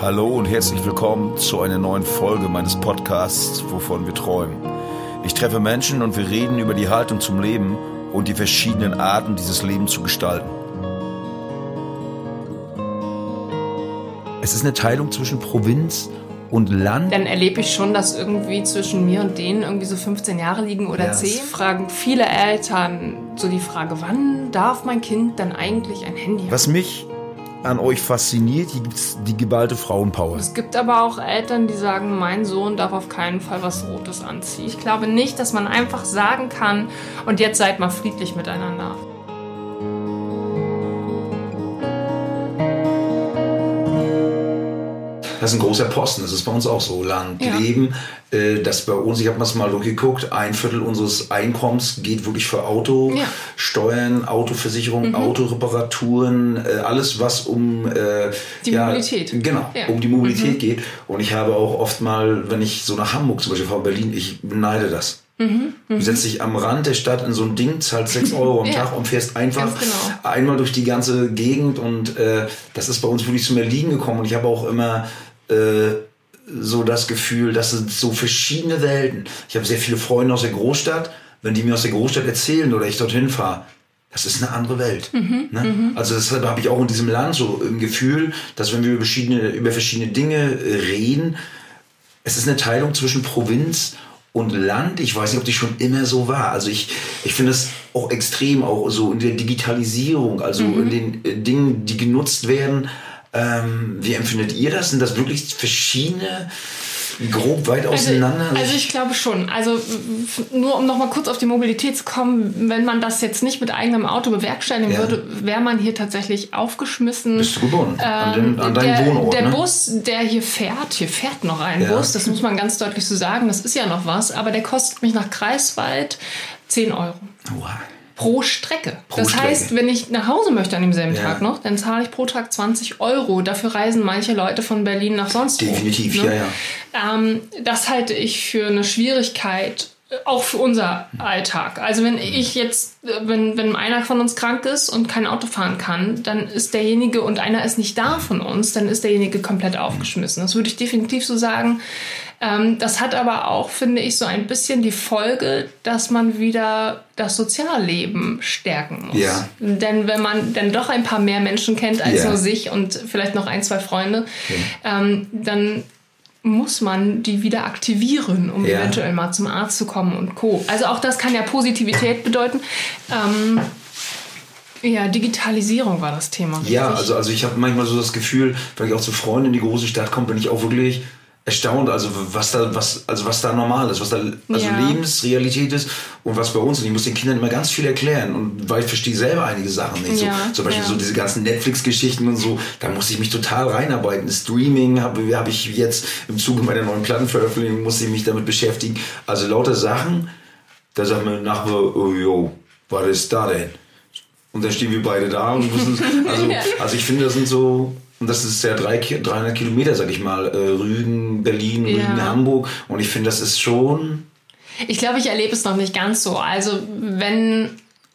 Hallo und herzlich willkommen zu einer neuen Folge meines Podcasts, wovon wir träumen. Ich treffe Menschen und wir reden über die Haltung zum Leben und die verschiedenen Arten, dieses Leben zu gestalten. Es ist eine Teilung zwischen Provinz und Land. Dann erlebe ich schon, dass irgendwie zwischen mir und denen irgendwie so 15 Jahre liegen oder Ja. 10. Fragen viele Eltern so die Frage, wann darf mein Kind dann eigentlich ein Handy haben? Was mich an euch fasziniert, hier gibt es die geballte Frauenpower. Es gibt aber auch Eltern, die sagen, mein Sohn darf auf keinen Fall was Rotes anziehen. Ich glaube nicht, dass man einfach sagen kann, und jetzt seid mal friedlich miteinander. Das ist ein großer Posten, das ist bei uns auch so. Land, Ja. Leben, äh, das bei uns, ich habe mal durchgeguckt, ein Viertel unseres Einkommens geht wirklich für Auto, Ja. Steuern, Autoversicherung, Autoreparaturen, äh, alles was um äh, Die ja, Mobilität. Genau, Ja. um die Mobilität geht. Und ich habe auch oft mal, wenn ich so nach Hamburg zum Beispiel fahre, Berlin, ich beneide das. Du setzt dich am Rand der Stadt in so ein Ding, zahlst 6 Euro am Ja. Tag und fährst einfach genau. einmal durch die ganze Gegend und äh, das ist bei uns wirklich zum Erliegen gekommen und ich habe auch immer äh, so das Gefühl, das sind so verschiedene Welten. Ich habe sehr viele Freunde aus der Großstadt, wenn die mir aus der Großstadt erzählen oder ich dorthin fahre, das ist eine andere Welt. ne? Also deshalb habe ich auch in diesem Land so im Gefühl, dass wenn wir über verschiedene, über verschiedene Dinge äh, reden, es ist eine Teilung zwischen Provinz und Land. Ich weiß nicht, ob die schon immer so war. Also ich, ich finde es auch extrem, auch so in der Digitalisierung, also in den äh, Dingen, die genutzt werden. Ähm, wie empfindet ihr das? Sind das wirklich verschiedene, grob weit auseinander? Also, also ich glaube schon. Also nur um noch mal kurz auf die Mobilität zu kommen, wenn man das jetzt nicht mit eigenem Auto bewerkstelligen Ja. würde, wäre man hier tatsächlich aufgeschmissen. bist du gebunden an, den, an deinen Ähm, der, Wohnort? der ne? Bus, der hier fährt, hier fährt noch ein Ja. Bus, das muss man ganz deutlich so sagen, das ist ja noch was, aber der kostet mich nach Greifswald 10 Euro. Wow. Pro Strecke. Pro das Strecke. heißt, wenn ich nach Hause möchte an demselben Ja. Tag noch, dann zahle ich pro Tag 20 Euro. Dafür reisen manche Leute von Berlin nach sonst wo. Definitiv, ne? ja, ja. Ähm, das halte ich für eine Schwierigkeit, äh, auch für unser Alltag. Also wenn ich jetzt, äh, wenn, wenn einer von uns krank ist und kein Auto fahren kann, dann ist derjenige und einer ist nicht da von uns, dann ist derjenige komplett aufgeschmissen. Das würde ich definitiv so sagen. Ähm, das hat aber auch, finde ich, so ein bisschen die Folge, dass man wieder das Sozialleben stärken muss. Ja. Denn wenn man dann doch ein paar mehr Menschen kennt als Ja. nur sich und vielleicht noch ein, zwei Freunde, ähm, dann muss man die wieder aktivieren, um Ja. eventuell mal zum Arzt zu kommen und Co. Also auch das kann ja Positivität bedeuten. Ähm, ja, Digitalisierung war das Thema. Ja, richtig? also, also ich habe manchmal so das Gefühl, wenn ich auch zu Freunden in die große Stadt komme, bin ich auch wirklich erstaunt, also was da, was, also was da normal ist, was da also Ja. Lebensrealität ist und was bei uns. Und ich muss den Kindern immer ganz viel erklären. Und weil ich verstehe selber einige Sachen nicht. Ja, so, zum Beispiel ja. so diese ganzen Netflix-Geschichten und so, da musste ich mich total reinarbeiten. Streaming habe hab ich jetzt im Zuge meiner neuen Plattenveröffentlichung musste ich mich damit beschäftigen. Also lauter Sachen, da sagt man nachher, oh yo, was ist da denn? Und dann stehen wir beide da und müssen, also, also ich finde, das sind so, und das ist ja drei, Ki- 300 Kilometer, sag ich mal, äh, Rügen, Berlin, Ja. Rügen, Hamburg. Und ich finde, das ist schon, Ich glaube, ich erlebe es noch nicht ganz so. Also wenn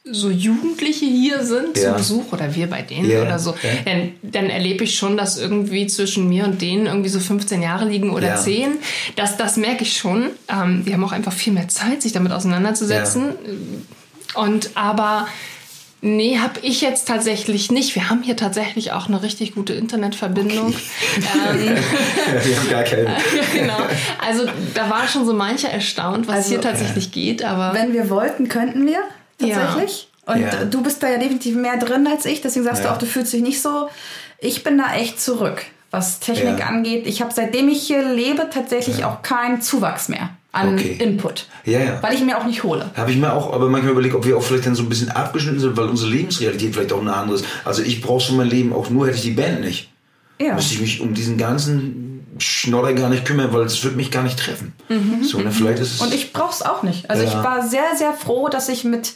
so Jugendliche hier sind Ja. zu Besuch oder wir bei denen Ja, oder so, ja. dann, dann erlebe ich schon, dass irgendwie zwischen mir und denen irgendwie so 15 Jahre liegen oder Ja. 10. Das, das merke ich schon. Ähm, die haben auch einfach viel mehr Zeit, sich damit auseinanderzusetzen. Und aber Nee, habe ich jetzt tatsächlich nicht. Wir haben hier tatsächlich auch eine richtig gute Internetverbindung. Ähm, wir haben gar keine. ja, genau. Also da war schon so mancher erstaunt, was Also, hier tatsächlich geht, aber Wenn wir wollten, könnten wir tatsächlich. Und Ja. äh, du bist da ja definitiv mehr drin als ich, deswegen sagst Ja. du auch, du fühlst dich nicht so. Ich bin da echt zurück, was Technik Ja. angeht. Ich habe seitdem ich hier lebe tatsächlich auch keinen Zuwachs mehr an Okay. Input, Ja, ja. weil ich mir auch nicht hole. Habe ich mir auch, aber manchmal überlegt, ob wir auch vielleicht dann so ein bisschen abgeschnitten sind, weil unsere Lebensrealität vielleicht auch eine andere ist. Also ich brauche so mein Leben auch nur, hätte ich die Band nicht. Ja. Müsste ich mich um diesen ganzen Schnodder gar nicht kümmern, weil es wird mich gar nicht treffen. So, ne, vielleicht ist es. Und ich brauche es auch nicht. Also Ja. ich war sehr, sehr froh, dass ich mit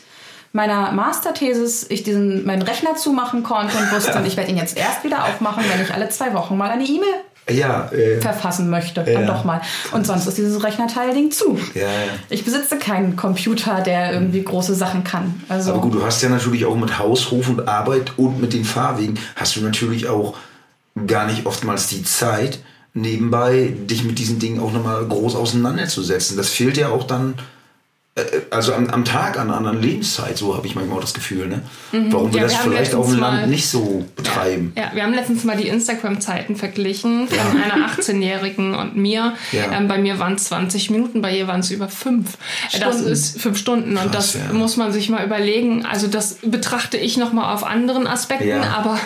meiner Masterthesis ich diesen meinen Rechner zumachen konnte und wusste, ich werde ihn jetzt erst wieder aufmachen, wenn ich alle zwei Wochen mal eine E-Mail ja, äh, verfassen möchte. Ja. Dann doch mal. Und sonst ist dieses Rechnerteil-Ding zu. ja, ja. Ich besitze keinen Computer, der irgendwie große Sachen kann. Also Aber gut, du hast ja natürlich auch mit Haus, Hof und Arbeit und mit den Fahrwegen hast du natürlich auch gar nicht oftmals die Zeit, nebenbei dich mit diesen Dingen auch nochmal groß auseinanderzusetzen. Das fehlt ja auch dann also am, am Tag an anderen Lebenszeit, so habe ich manchmal auch das Gefühl. Ne? Mhm. Warum wir Ja, das wir vielleicht auf dem Land nicht so betreiben. Ja, wir haben letztens mal die Instagram-Zeiten verglichen von einer 18-Jährigen und mir. Ja. Ähm, bei mir waren es 20 Minuten, bei ihr waren es über fünf. Äh, Das Stunden. ist fünf Stunden und Krass, das ja. muss man sich mal überlegen. Also das betrachte ich nochmal auf anderen Aspekten, Ja. aber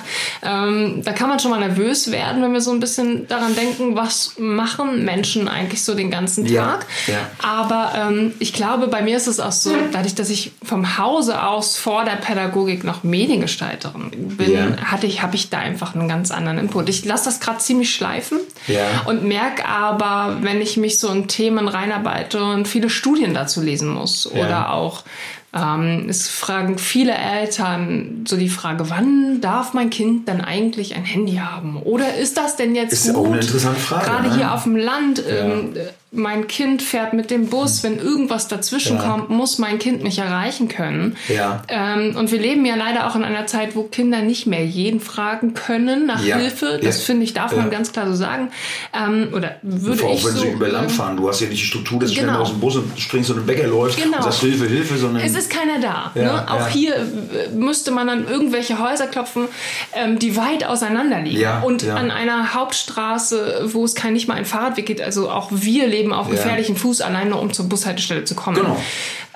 ähm, da kann man schon mal nervös werden, wenn wir so ein bisschen daran denken, was machen Menschen eigentlich so den ganzen Ja, Tag. ja. Aber ähm, ich glaube, bei mir ist es auch so, dadurch, dass ich vom Hause aus vor der Pädagogik noch Mediengestalterin bin, Ja. hatte ich, habe ich da einfach einen ganz anderen Input. Ich lasse das gerade ziemlich schleifen Ja. und merke aber, wenn ich mich so in Themen reinarbeite und viele Studien dazu lesen muss Ja. oder auch ähm, es fragen viele Eltern so die Frage, wann darf mein Kind dann eigentlich ein Handy haben? Oder ist das denn jetzt Ist gut? auch eine interessante Frage, Gerade ne? hier auf dem Land, ähm, mein Kind fährt mit dem Bus, wenn irgendwas dazwischen Ja. kommt, muss mein Kind mich erreichen können. Ja. Ähm, und wir leben ja leider auch in einer Zeit, wo Kinder nicht mehr jeden fragen können nach Ja. Hilfe. Das Ja. finde ich, darf man ganz klar so sagen. Ähm, oder würde Vor allem, ich wenn so. sie über Land ähm, fahren. Du hast ja nicht die Struktur, dass du Genau. schnell aus dem Bus und springst und den Bäcker läufst Genau. und sagst Hilfe, Hilfe, sondern Es ist keiner da. Ne? Auch hier äh, müsste man an irgendwelche Häuser klopfen, ähm, die weit auseinander liegen. Ja, und an einer Hauptstraße, wo es kein nicht mal ein Fahrradweg gibt. Also auch wir leben auf Ja. gefährlichem Fuß, alleine um zur Bushaltestelle zu kommen. Genau.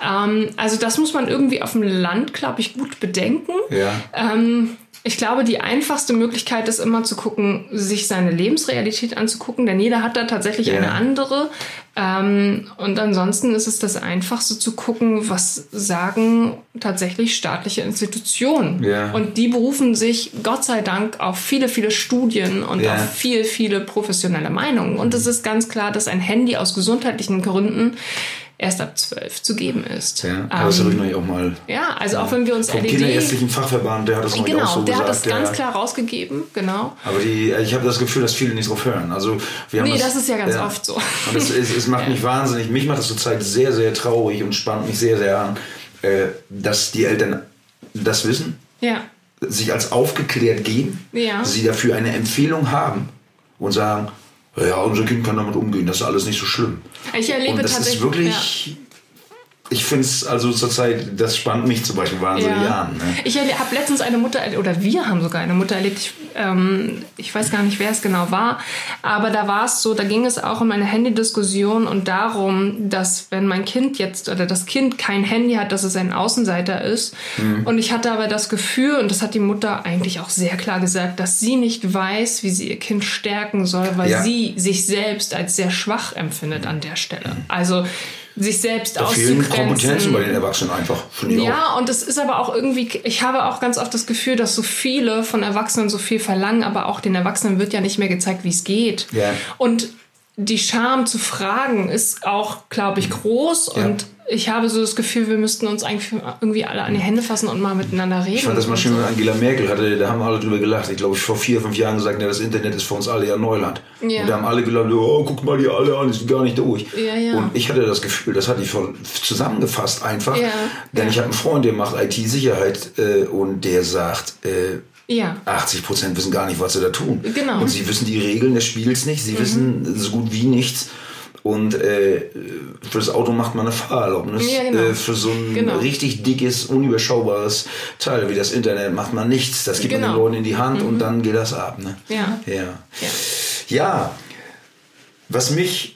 Ähm, also das muss man irgendwie auf dem Land, glaube ich, gut bedenken. Ja. Ähm, ich glaube, die einfachste Möglichkeit ist immer zu gucken, sich seine Lebensrealität anzugucken, denn jeder hat da tatsächlich Ja. eine andere. Ähm, und ansonsten ist es das Einfachste zu gucken, was sagen tatsächlich staatliche Institutionen. Ja. Und die berufen sich, Gott sei Dank, auf viele, viele Studien und Ja. auf viel, viele professionelle Meinungen. Und es ist ganz klar, dass ein Handy aus gesundheitlichen Gründen erst ab zwölf zu geben ist. Ja, aber das Ähm, habe ich neulich auch mal ja, also auch wenn wir uns vom LED Kinderärztlichen Fachverband, der hat das neulich Genau, auch so der gesagt. hat das ganz ja. klar rausgegeben, genau. Aber die, ich habe das Gefühl, dass viele nicht drauf hören. Also wir haben Nee, das ist ja ganz oft so. Und es, es, es macht mich wahnsinnig, mich macht das zurzeit sehr, sehr traurig und spannt mich sehr, sehr an, äh, dass die Eltern das wissen, Ja, sich als aufgeklärt geben, Ja. sie dafür eine Empfehlung haben und sagen, ja, unser Kind kann damit umgehen, das ist alles nicht so schlimm. ich erlebe und das tatsächlich. ist wirklich, ich finde es also zurzeit, das spannt mich zum Beispiel wahnsinnig Ja. an. Ne? Ich habe letztens eine Mutter, oder wir haben sogar eine Mutter erlebt, ich, ähm, ich weiß gar nicht, wer es genau war, aber da war es so, da ging es auch um eine Handydiskussion und darum, dass wenn mein Kind jetzt oder das Kind kein Handy hat, dass es ein Außenseiter ist. Mhm. Und ich hatte aber das Gefühl, und das hat die Mutter eigentlich auch sehr klar gesagt, dass sie nicht weiß, wie sie ihr Kind stärken soll, weil Ja. sie sich selbst als sehr schwach empfindet an der Stelle. Also sich selbst Da fehlen auszugrenzen. Kompetenzen bei den Erwachsenen einfach, ich auch. Ja, und es ist aber auch irgendwie, ich habe auch ganz oft das Gefühl, dass so viele von Erwachsenen so viel verlangen, aber auch den Erwachsenen wird ja nicht mehr gezeigt, wie es geht. Ja. Und die Scham zu fragen ist auch, glaube ich, groß Ja. und ich habe so das Gefühl, wir müssten uns eigentlich irgendwie alle an die Hände fassen und mal miteinander reden. Ich fand das mal schön, wenn Angela Merkel hatte, da haben alle drüber gelacht. Ich glaube, ich vor vier, fünf Jahren gesagt, ja, das Internet ist für uns alle ja Neuland. Ja. Und da haben alle geglaubt, oh, guck mal die alle an, ist gar nicht durch. Ja, ja. Und ich hatte das Gefühl, das hatte ich von, zusammengefasst einfach. Denn ich habe einen Freund, der macht IT-Sicherheit äh, und der sagt, äh, Ja. 80 Prozent wissen gar nicht, was sie da tun. Genau. Und sie wissen die Regeln des Spiels nicht, sie wissen so gut wie nichts. Und äh, für das Auto macht man eine Fahrerlaubnis. Ja, genau. äh, für so ein Genau. richtig dickes, unüberschaubares Teil wie das Internet macht man nichts. Das gibt man Genau. den Leuten in die Hand und dann geht das ab. Ne? Ja. Ja. Ja. ja, was mich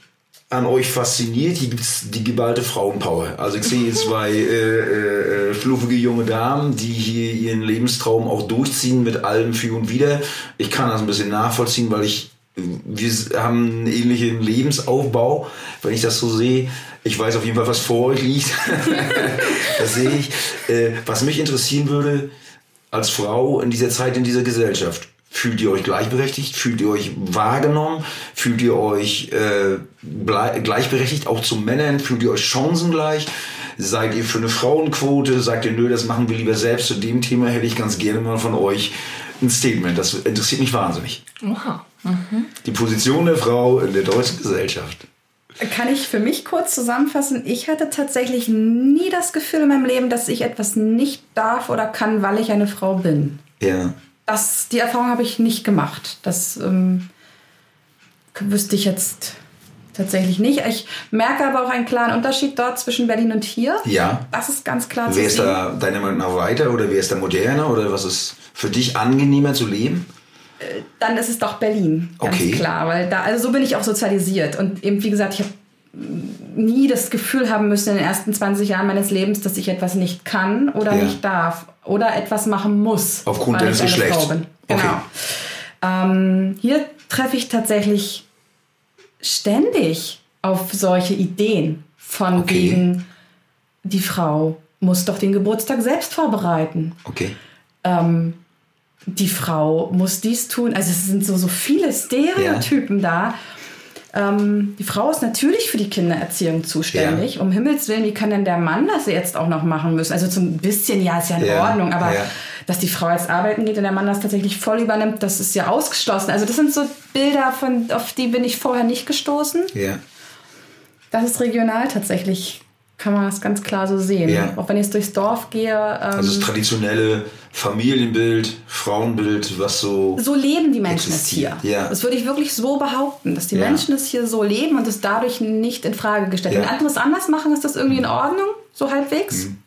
an euch fasziniert, hier gibt es die geballte Frauenpower. Also ich sehe zwei äh, äh, fluffige junge Damen, die hier ihren Lebenstraum auch durchziehen mit allem für und wider. Ich kann das ein bisschen nachvollziehen, weil ich wir haben einen ähnlichen Lebensaufbau, wenn ich das so sehe. Ich weiß auf jeden Fall, was vor euch liegt. das sehe ich. Äh, was mich interessieren würde, als Frau in dieser Zeit, in dieser Gesellschaft, fühlt ihr euch gleichberechtigt? Fühlt ihr euch wahrgenommen? Fühlt ihr euch äh, gleichberechtigt auch zu Männern? Fühlt ihr euch chancengleich? Seid ihr für eine Frauenquote? Sagt ihr, nö, das machen wir lieber selbst? Zu dem Thema hätte ich ganz gerne mal von euch ein Statement. Das interessiert mich wahnsinnig. Wow. Die Position der Frau in der deutschen Gesellschaft. Kann ich für mich kurz zusammenfassen? Ich hatte tatsächlich nie das Gefühl in meinem Leben, dass ich etwas nicht darf oder kann, weil ich eine Frau bin. Ja. Das, die Erfahrung habe ich nicht gemacht. Das ähm, wüsste ich jetzt tatsächlich nicht. Ich merke aber auch einen klaren Unterschied dort zwischen Berlin und hier. Ja. Das ist ganz klar Wer ist da deiner Meinung nach weiter oder wer ist da moderner oder was ist für dich angenehmer zu leben? Dann ist es doch Berlin, ganz Okay. klar. Weil da, also so bin ich auch sozialisiert. Und eben, wie gesagt, ich habe nie das Gefühl haben müssen in den ersten 20 Jahren meines Lebens, dass ich etwas nicht kann oder Ja. nicht darf oder etwas machen muss. Aufgrund deines Geschlechts. Bin. Okay. Genau. Ähm, hier treffe ich tatsächlich ständig auf solche Ideen von Okay. wegen, die Frau muss doch den Geburtstag selbst vorbereiten. Okay. Ähm, die Frau muss dies tun. Also es sind so, so viele Stereotypen da. Ähm, die Frau ist natürlich für die Kindererziehung zuständig. Um Himmels Willen, wie kann denn der Mann das jetzt auch noch machen müssen? Also zum bisschen, ja, ist ja in Ja, Ordnung, aber ja. dass die Frau jetzt arbeiten geht und der Mann das tatsächlich voll übernimmt, das ist ja ausgeschlossen. Also das sind so Bilder, von, auf die bin ich vorher nicht gestoßen. Ja. Das ist regional tatsächlich, kann man das ganz klar so sehen. Ja. Auch wenn ich jetzt durchs Dorf gehe. Ähm, Also das traditionelle Familienbild, Frauenbild, was so. so leben die Menschen es Existiert, hier. ja. Das würde ich wirklich so behaupten, dass die Ja. Menschen es hier so leben und es dadurch nicht in Frage gestellt wird. Ja. Wenn andere es anders machen, ist das irgendwie in Ordnung, so halbwegs. Mhm.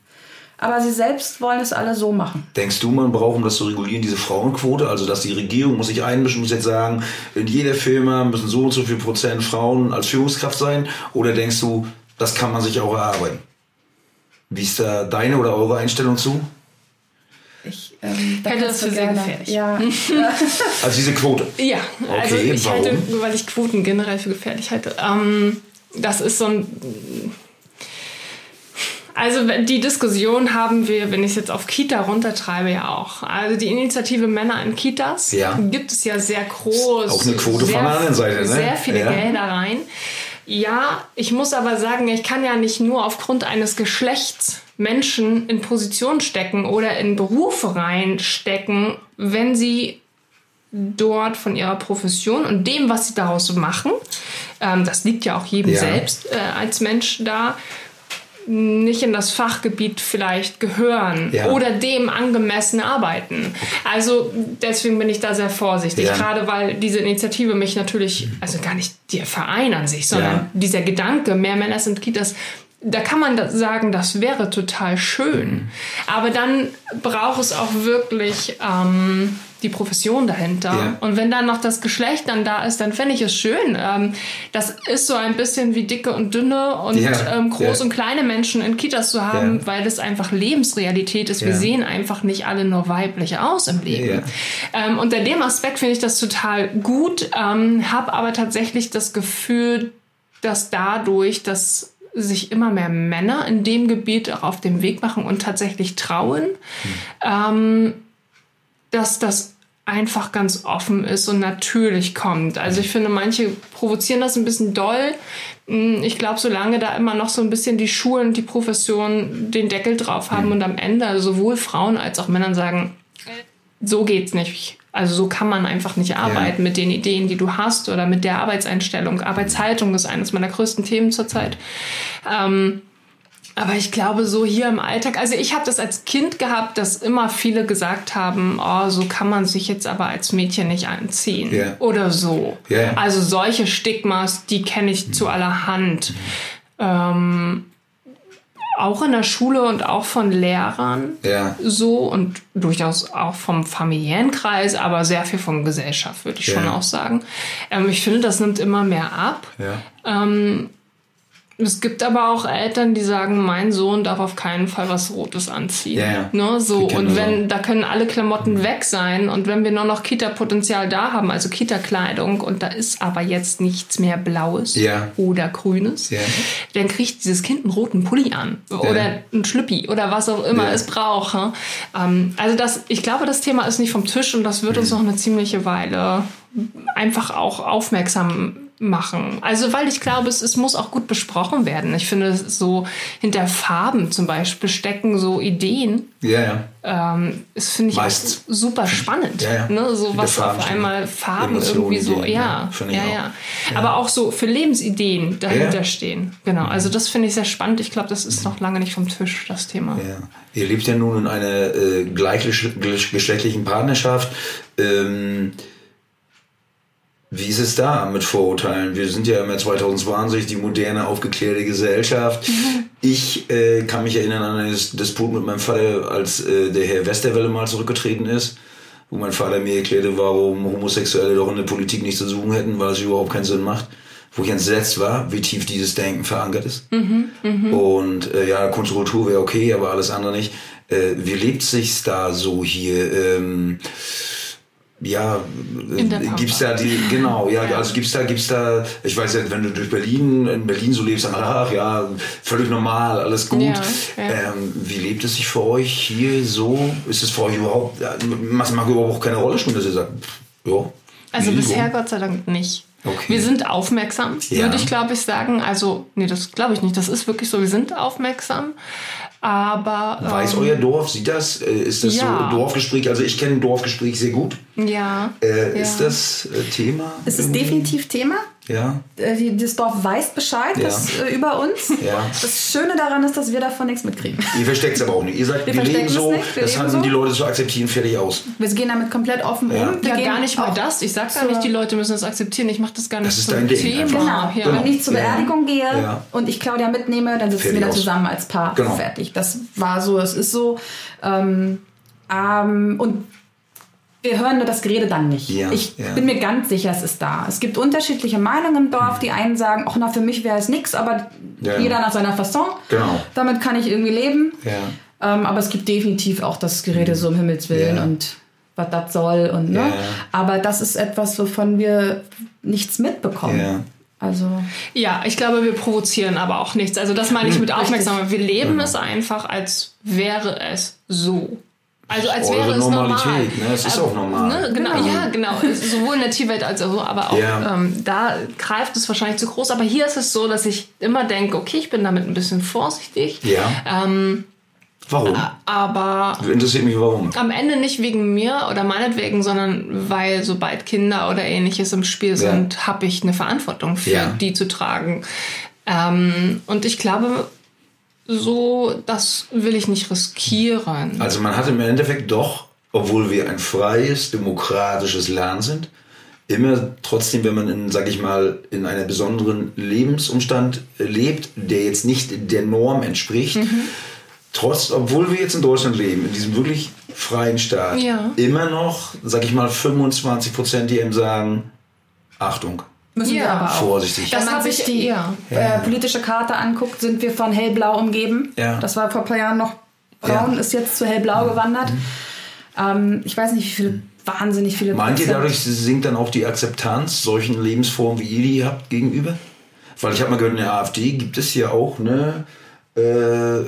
Aber sie selbst wollen es alle so machen. Denkst du, man braucht, um das zu regulieren, diese Frauenquote? Also, dass die Regierung muss sich einmischen, muss jetzt sagen, in jeder Firma müssen so und so viel Prozent Frauen als Führungskraft sein? Oder denkst du, das kann man sich auch erarbeiten? Wie ist da deine oder eure Einstellung zu? Ich ähm, da Hätte das für sehr gefährlich. Ja, Also diese Quote. Ja, also Okay, ich warum? halte, weil ich Quoten generell für gefährlich halte. Ähm, das ist so ein. Also die Diskussion haben wir, wenn ich es jetzt auf Kita runtertreibe, ja auch. Also die Initiative Männer in Kitas Ja. gibt es ja sehr groß. Auch eine Quote sehr, von der anderen Seite, ne? Sehr viele Ja. Gelder rein. Ja, ich muss aber sagen, ich kann ja nicht nur aufgrund eines Geschlechts Menschen in Position stecken oder in Berufe reinstecken, wenn sie dort von ihrer Profession und dem, was sie daraus machen, ähm, das liegt ja auch jedem Ja. selbst äh, als Mensch da, nicht in das Fachgebiet vielleicht gehören Ja. oder dem angemessen arbeiten. Also deswegen bin ich da sehr vorsichtig, Ja. gerade weil diese Initiative mich natürlich, also gar nicht der Verein an sich, sondern Ja. dieser Gedanke, mehr Männer sind Kitas, da kann man sagen, das wäre total schön. Aber dann braucht es auch wirklich ähm, die Profession dahinter. Ja. Und wenn dann noch das Geschlecht dann da ist, dann fände ich es schön. Ähm, das ist so ein bisschen wie dicke und dünne und Ja, ähm, groß ja. und kleine Menschen in Kitas zu haben, weil das einfach Lebensrealität ist. Wir sehen einfach nicht alle nur weiblich aus im Leben. Ähm, unter dem Aspekt finde ich das total gut, ähm, habe aber tatsächlich das Gefühl, dass dadurch, dass sich immer mehr Männer in dem Gebiet auch auf den Weg machen und tatsächlich trauen, ähm, dass das einfach ganz offen ist und natürlich kommt. Also ich finde, manche provozieren das ein bisschen doll. Mm, Ich glaube, solange da immer noch so ein bisschen die Schulen und die Profession den Deckel drauf haben und am Ende sowohl Frauen als auch Männern sagen, so geht's nicht. Also so kann man einfach nicht arbeiten mit den Ideen, die du hast oder mit der Arbeitseinstellung. Arbeitshaltung ist eines meiner größten Themen zurzeit. Ähm, aber ich glaube, so hier im Alltag, also ich habe das als Kind gehabt, dass immer viele gesagt haben, oh, so kann man sich jetzt aber als Mädchen nicht anziehen. Ja. Oder so. Ja, ja. Also solche Stigmas, die kenne ich zu allerhand. Ähm, auch in der Schule und auch von Lehrern Ja. so und durchaus auch vom familiären Kreis, aber sehr viel von Gesellschaft, würde ich schon auch sagen. Ähm, ich finde, das nimmt immer mehr ab. Ja. Ähm, es gibt aber auch Eltern, die sagen, mein Sohn darf auf keinen Fall was Rotes anziehen. Ja. Ne, so. Und wenn, auch. da können alle Klamotten weg sein und wenn wir nur noch Kita-Potenzial da haben, also Kita-Kleidung und da ist aber jetzt nichts mehr Blaues Ja. oder Grünes, Ja. dann kriegt dieses Kind einen roten Pulli an oder einen Schlüppi oder was auch immer es braucht. ne? Ähm, also das, ich glaube, das Thema ist nicht vom Tisch und das wird uns Mhm. noch eine ziemliche Weile einfach auch aufmerksam machen. Also weil ich glaube, es, es muss auch gut besprochen werden. Ich finde, so hinter Farben zum Beispiel stecken so Ideen. Ja, ja. Ähm, das finde ich Meistens. super spannend. Ja, ja. Ne? So Hinter was Farben auf einmal Farben Emotionen, irgendwie so, Ideen, ja, ja, finde ich ja, auch. ja, Aber auch so für Lebensideen dahinter Ja. stehen. Genau. Also das finde ich sehr spannend. Ich glaube, das ist noch lange nicht vom Tisch, das Thema. Ja. Ihr lebt ja nun in einer äh, gleichgeschlechtlichen Partnerschaft. Ähm, wie ist es da mit Vorurteilen? Wir sind ja im Jahr 2020 die moderne, aufgeklärte Gesellschaft. Ich äh, kann mich erinnern an einen Dis- Disput mit meinem Vater, als äh, der Herr Westerwelle mal zurückgetreten ist, wo mein Vater mir erklärte, warum Homosexuelle doch in der Politik nichts zu suchen hätten, weil es überhaupt keinen Sinn macht. Wo ich entsetzt war, wie tief dieses Denken verankert ist. Und äh, ja, Kunst und Kultur wäre okay, aber alles andere nicht. Äh, wie lebt sich's da so hier? Ähm, ja, äh, gibt's da die, genau, ja, Ja. also gibt's da, gibt's da, ich weiß ja, wenn du durch Berlin, in Berlin so lebst, dann, ach ja, völlig normal, alles gut. Ja, ja. Ähm, wie lebt es sich für euch hier so? Ist es für euch überhaupt, ja, mag überhaupt auch keine Rolle spielen, dass ihr sagt, ja. Also bisher so. Gott sei Dank nicht. Okay. Wir sind aufmerksam, würde ich glaube ich sagen. Also, nee, das glaube ich nicht. Das ist wirklich so, wir sind aufmerksam. Aber. Weiß ähm, euer Dorf, sieht das? Äh, Ist das Ja. so Dorfgespräch? Also ich kenne Dorfgespräch sehr gut. Ja. Äh, ja. Ist das äh, Thema? Es ist irgendwie? definitiv Thema. Ja. Äh, die- Das Dorf weiß Bescheid Ja. das, äh, über uns. Ja. Das Schöne daran ist, dass wir davon nichts mitkriegen. Ihr versteckt es aber auch nicht. Ihr sagt, Wir wir, leben so, nicht, wir das haben so. die Leute so akzeptieren, fertig aus. Wir gehen damit komplett offen Ja. um. Wir ja, gehen gar nicht mal das. Ich sag gar nicht, die Leute müssen das akzeptieren. Ich mache das gar nicht Das ist zum dein Ding Thema. Genau. Ja. Wenn ich zur Ja. Beerdigung gehe Ja. und ich Claudia mitnehme, dann sitzen Fertig wir da aus. zusammen als Paar. Genau. Fertig. Das war so, es ist so. Ähm, ähm, und wir hören nur das Gerede dann nicht. Ja, ich ja. bin mir ganz sicher, es ist da. Es gibt unterschiedliche Meinungen im Dorf. Die einen sagen, ach na, für mich wäre es nix, aber Ja. jeder nach seiner Fasson. Genau. Damit kann ich irgendwie leben. Ja. Ähm, aber es gibt definitiv auch das Gerede so um Himmels Willen Ja. und was das soll. Und, ne? Ja. Aber das ist etwas, wovon wir nichts mitbekommen. Ja. Also Ja, ich glaube, wir provozieren aber auch nichts. Also das meine ich mit Aufmerksamkeit. Wir leben Genau. es einfach, als wäre es so. Also als Eure wäre es Normalität, normal. ne? Es ist Aber, auch normal. Ne? Genau, Genau. ja, genau. Sowohl in der Tierwelt als auch so, aber auch Ja. ähm, da greift es wahrscheinlich zu groß. Aber hier ist es so, dass ich immer denke, okay, ich bin damit ein bisschen vorsichtig. Ja. Ähm, Warum? aber Interessiert mich, warum. am Ende nicht wegen mir oder meinetwegen, sondern weil sobald Kinder oder ähnliches im Spiel sind, habe ich eine Verantwortung für Ja. die zu tragen. Ähm, und ich glaube, so, das will ich nicht riskieren. Also man hat im Endeffekt doch, obwohl wir ein freies, demokratisches Land sind, immer trotzdem, wenn man in, sag ich mal, in einer besonderen Lebensumstand lebt, der jetzt nicht der Norm entspricht, Mhm. trotz, obwohl wir jetzt in Deutschland leben, in diesem wirklich freien Staat, Ja. immer noch, sag ich mal, 25 Prozent, die eben sagen, Achtung, müssen wir Ja. aber auch. vorsichtig. Das Wenn man sich ich- die ja. äh, politische Karte anguckt, sind wir von hellblau umgeben. Ja. Das war vor ein paar Jahren noch braun, Ja. ist jetzt zu hellblau gewandert. Ähm, ich weiß nicht, wie viele, wahnsinnig viele Meint ihr dadurch sinkt dann auch die Akzeptanz solchen Lebensformen, wie ihr die habt, gegenüber? Weil ich habe mal gehört, in der AfD gibt es ja auch eine äh,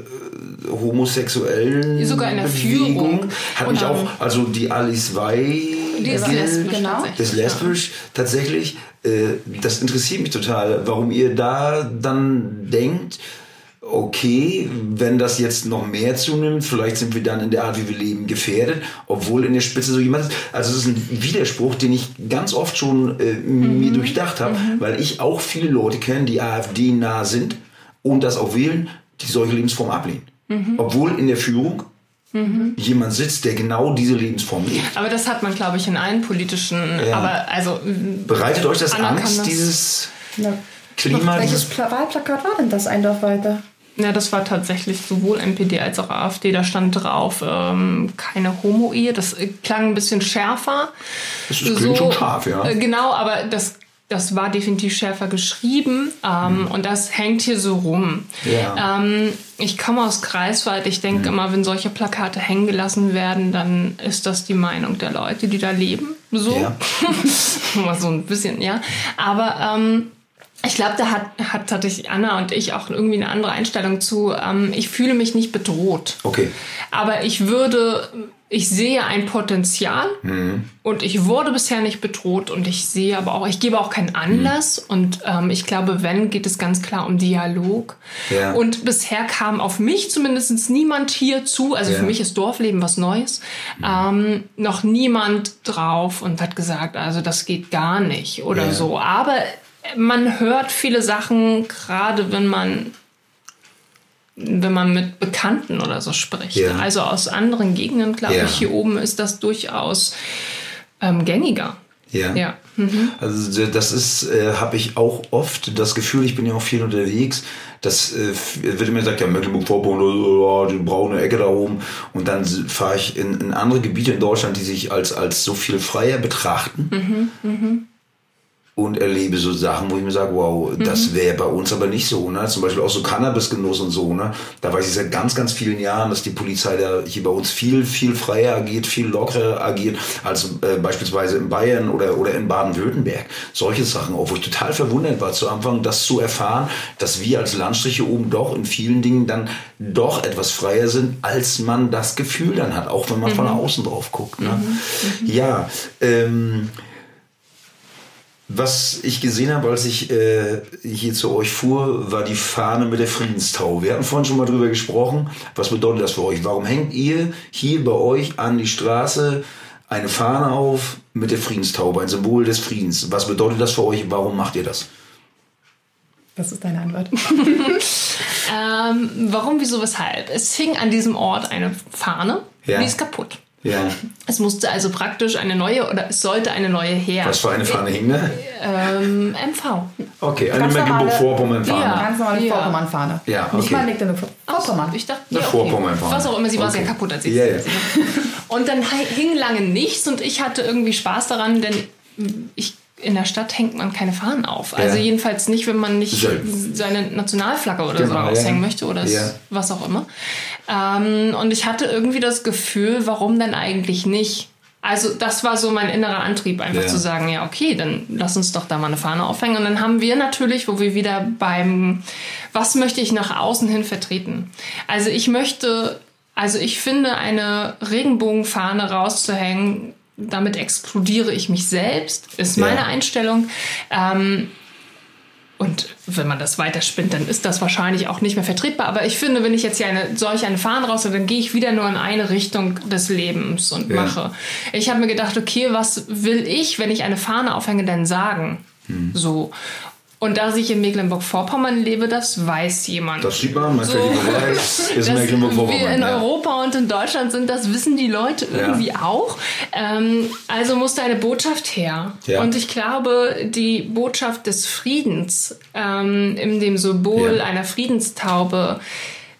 homosexuellen Sogar in der Bewegung. Führung. Hat Und, mich auch, also die Alice Wey Die ist lesbisch genau. tatsächlich. ist lesbisch tatsächlich. Äh, das interessiert mich total, warum ihr da dann denkt, okay, wenn das jetzt noch mehr zunimmt, vielleicht sind wir dann in der Art, wie wir leben, gefährdet, obwohl in der Spitze so jemand ist. Also es ist ein Widerspruch, den ich ganz oft schon äh, mir durchdacht habe, weil ich auch viele Leute kenne, die AfD-nah sind und das auch wählen, die solche Lebensform ablehnen. Obwohl in der Führung jemand sitzt, der genau diese Lebensform lebt. Aber das hat man, glaube ich, in allen politischen, Ja. aber also Bereitet euch das Angst, das- dieses Ja. Klima? Welches Dieses, Pla Wahlplakat war denn das? Ein Dorf weiter. Ja, das war tatsächlich sowohl NPD als auch AfD. Da stand drauf, ähm, keine Homo-Ehe. Das äh, klang ein bisschen schärfer. das ist, klingt schon scharf, ja. Äh, genau, aber das, das war definitiv schärfer geschrieben. Ähm, Und das hängt hier so rum. Mhm. Ja. Mhm. Ähm, ich komme aus Greifswald. Ich denke immer, wenn solche Plakate hängen gelassen werden, dann ist das die Meinung der Leute, die da leben. So. Ja. Mal so ein bisschen, ja. Aber ähm, ich glaube, da hat, hat tatsächlich Anna und ich auch irgendwie eine andere Einstellung zu. Ähm, ich fühle mich nicht bedroht. Okay. Aber ich würde ich sehe ein Potenzial Mhm. und ich wurde bisher nicht bedroht und ich sehe aber auch, ich gebe auch keinen Anlass und ähm, ich glaube, wenn, geht es ganz klar um Dialog. Ja. Und bisher kam auf mich zumindest niemand hier zu, also Ja. für mich ist Dorfleben was Neues, ähm, noch niemand drauf und hat gesagt, also das geht gar nicht oder Ja. so. Aber man hört viele Sachen, gerade wenn man wenn man mit Bekannten oder so spricht. Ja. Also aus anderen Gegenden, glaube Ja. ich, hier oben ist das durchaus ähm, gängiger. Ja. Ja. Also das ist, äh, habe ich auch oft das Gefühl, ich bin ja auch viel unterwegs, dass äh, wird immer gesagt, ja, Mecklenburg-Vorpommern, oh, die braune Ecke da oben. Und dann fahre ich in, in andere Gebiete in Deutschland, die sich als, als so viel freier betrachten. Und erlebe so Sachen, wo ich mir sage, wow, das wäre bei uns aber nicht so. Ne? Zum Beispiel auch so Cannabisgenuss und so. Ne? Da weiß ich seit ganz, ganz vielen Jahren, dass die Polizei da hier bei uns viel, viel freier agiert, viel lockerer agiert als äh, beispielsweise in Bayern oder, oder in Baden-Württemberg. Solche Sachen, auch wo ich total verwundert war zu Anfang, das zu erfahren, dass wir als Landstriche oben doch in vielen Dingen dann doch etwas freier sind, als man das Gefühl dann hat, auch wenn man von außen drauf guckt. Ne? Ja, ähm, was ich gesehen habe, als ich äh, hier zu euch fuhr, war die Fahne mit der Friedenstaube. Wir hatten vorhin schon mal drüber gesprochen. Was bedeutet das für euch? Warum hängt ihr hier bei euch an die Straße eine Fahne auf mit der Friedenstaube, ein Symbol des Friedens? Was bedeutet das für euch? Warum macht ihr das? Das ist deine Antwort. Ähm, warum, wieso, weshalb? Es hing an diesem Ort eine Fahne, Ja. die ist kaputt. Ja. Es musste also praktisch eine neue oder es sollte eine neue her. Was für eine Fahne hing da? Ähm, MV. Okay, eine Ganz normale- Mecklenburg-Vorpommern-Fahne. Ja. Ganz normale Ja. Vorpommern-Fahne. Ja, Nicht okay. mal Mecklenburg-Vorpommern. Ich dachte, Eine ja, Vorpommern-Fahne. Was auch immer, sie war Okay. sehr kaputt, als ich Ja, sie ja. gesehen habe. Und dann hing lange nichts und ich hatte irgendwie Spaß daran, denn ich, in der Stadt hängt man keine Fahnen auf. Also Ja. jedenfalls nicht, wenn man nicht seine Nationalflagge oder Genau, so ja. aushängen möchte oder Ja. was auch immer. Ähm, und ich hatte irgendwie das Gefühl, warum denn eigentlich nicht? Also das war so mein innerer Antrieb, einfach Ja. zu sagen, ja okay, dann lass uns doch da mal eine Fahne aufhängen. Und dann haben wir natürlich, wo wir wieder beim, was möchte ich nach außen hin vertreten? Also ich möchte, also ich finde eine Regenbogenfahne rauszuhängen, damit exkludiere ich mich selbst, ist Ja. meine Einstellung. Ähm, und wenn man das weiterspinnt, dann ist das wahrscheinlich auch nicht mehr vertretbar. Aber ich finde, wenn ich jetzt hier eine, solch eine Fahne raus, dann gehe ich wieder nur in eine Richtung des Lebens und Ja. mache. Ich habe mir gedacht, okay, was will ich, wenn ich eine Fahne aufhänge, denn sagen? Hm. So. Und da ich in Mecklenburg-Vorpommern lebe, das weiß jemand. Das sieht man, mein So. Verlierer ist Dass wir Mecklenburg-Vorpommern. in ja. Europa und in Deutschland sind, das wissen die Leute irgendwie auch. Ähm, also musste eine Botschaft her. Ja. Und ich glaube, die Botschaft des Friedens ähm, in dem Symbol Ja. einer Friedenstaube